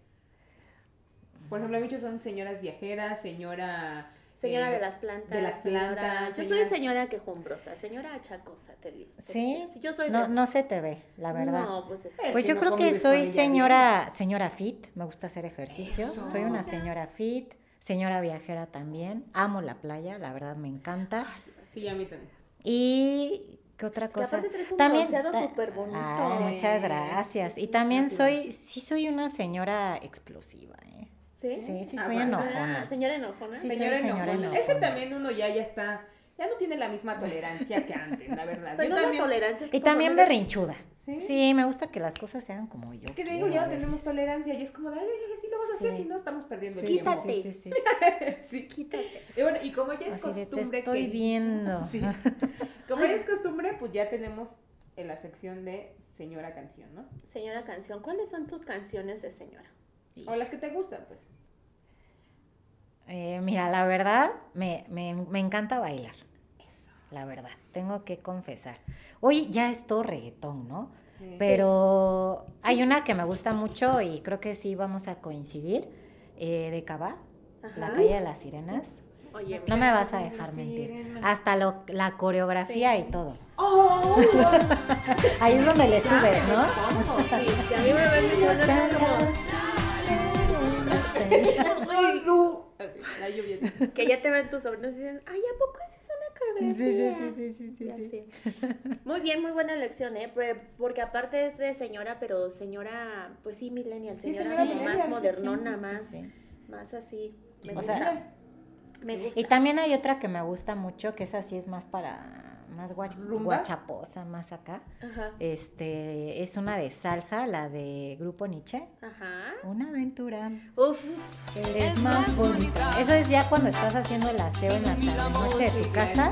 Por ejemplo, muchos son señoras viajeras, señora... Señora eh, de las plantas. De las plantas. Yo soy señora quejumbrosa, señora achacosa, te digo. ¿Sí? yo soy no, no se te ve, la verdad. No, pues es, Pues yo creo que soy señora, señora fit, me gusta hacer ejercicio. Soy una señora fit señora viajera también. Amo la playa, la verdad me encanta. sí, a mí también. Y ¿qué otra cosa? también súper bonito. muchas gracias. Y también soy, sí soy una señora explosiva, ¿eh? Sí, sí, sí ah, soy enojona. señora enojona. Sí, señora, enojona. Es que también uno ya ya está ya no tiene la misma tolerancia que antes, la verdad. Pero yo también, tolerancia y también berrinchuda. ¿Sí? me gusta que las cosas sean como yo. Que digo, ya no tenemos tolerancia y es como de, ay, ay, sí lo vas a hacer, si no estamos perdiendo el tiempo. Quítate. Sí, [LAUGHS] sí, Quítate. Y bueno, y como ya es costumbre. te estoy viendo. [LAUGHS] [LAUGHS] Como ya es costumbre, pues ya tenemos en la sección de señora canción, ¿no? Señora canción, ¿cuáles son tus canciones de señora? O las que te gustan, pues. Eh, mira, la verdad, me, me, me encanta bailar la verdad, tengo que confesar. Hoy ya es todo reggaetón, ¿no? Pero hay una que me gusta mucho y creo que sí vamos a coincidir, eh, de Cabá, La calle de las sirenas. Oye, no me vas a dejar mentir. Hasta lo, la coreografía y todo. ¡Oh! [LAUGHS] Ahí es donde le subes, ¿no? Sí, a mí me ven [LAUGHS] Así, la lluvia. [LAUGHS] Que ya te ven tus sobrinos y dicen, ay, ¿a poco es Sí, sí, sí, sí, sí, sí, Muy bien, muy buena lección, ¿eh? Porque aparte es de señora, pero señora, pues sí, millennial, señora más modernona, más, más así. Me gusta. me gusta. Y también hay otra que me gusta mucho, que esa sí es más para más guachaposa, más acá. Ajá. Este, es una de salsa, la de Grupo Nietzsche. Ajá. Una aventura. Uf. Es, más bonita. Eso es ya cuando estás haciendo el aseo en la tarde noche de tu casa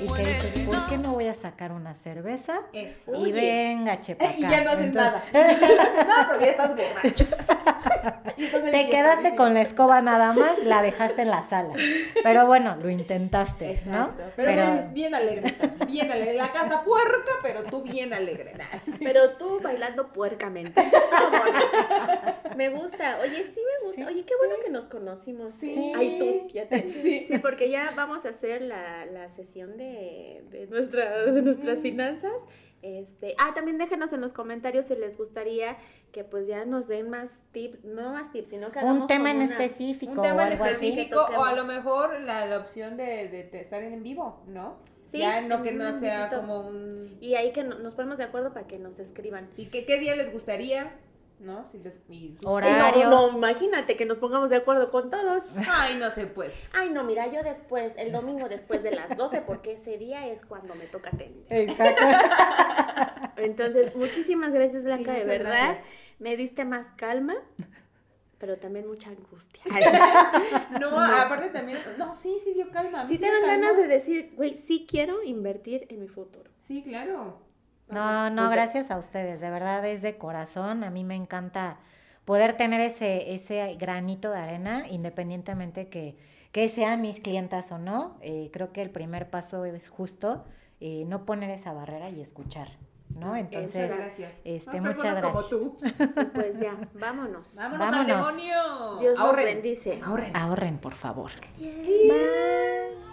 y que dices, ¿por qué no voy a sacar una cerveza? Y venga, chepa. [LAUGHS] Y ya no haces nada. [LAUGHS] no, porque ya estás borracho. [LAUGHS] [LAUGHS] Te quedaste con la escoba nada más, la dejaste en la sala. Pero bueno, lo intentaste, ¿no? Pero, bien, alegre, bien alegre. La casa puerca, pero tú bien alegre. [LAUGHS] Pero tú bailando puercamente. [LAUGHS] me gusta. Oye, sí me gusta. Oye, qué bueno que nos conocimos. Sí. Ay, tú, ya te... Sí. sí, porque ya vamos a hacer la, la sesión de, de, nuestra, de nuestras finanzas. Este, ah, también déjenos en los comentarios si les gustaría que pues ya nos den más tips, no más tips, sino que hagamos un tema en específico un tema en específico o a lo mejor la, la opción de, de, estar en vivo, ¿no? Sí, ya no que no sea como un y ahí que nos ponemos de acuerdo para que nos escriban. ¿Y que, qué día les gustaría? ¿No? Si les, Horario. No, imagínate que nos pongamos de acuerdo con todos. Ay, no se puede. Ay, no, mira, yo después, el domingo después de las 12, porque ese día es cuando me toca atender. Exacto. [LAUGHS] Entonces, muchísimas gracias, Blanca, de verdad. Me diste más calma pero también mucha angustia. [LAUGHS] no, aparte también, no, sí, sí dio calma. Sí, tengo ganas de decir, güey, sí quiero invertir en mi futuro. Sí, claro. No, no, gracias a ustedes, de verdad es de corazón, a mí me encanta poder tener ese, ese granito de arena, independientemente que, que sean mis clientas o no, eh, creo que el primer paso es justo eh, no poner esa barrera y escuchar. ¿no? Entonces, este, muchas gracias. Como tú. Pues ya, [LAUGHS] vámonos. Vámonos, al demonio. Dios los bendice. Ahorren. Ahorren, por favor. Bye.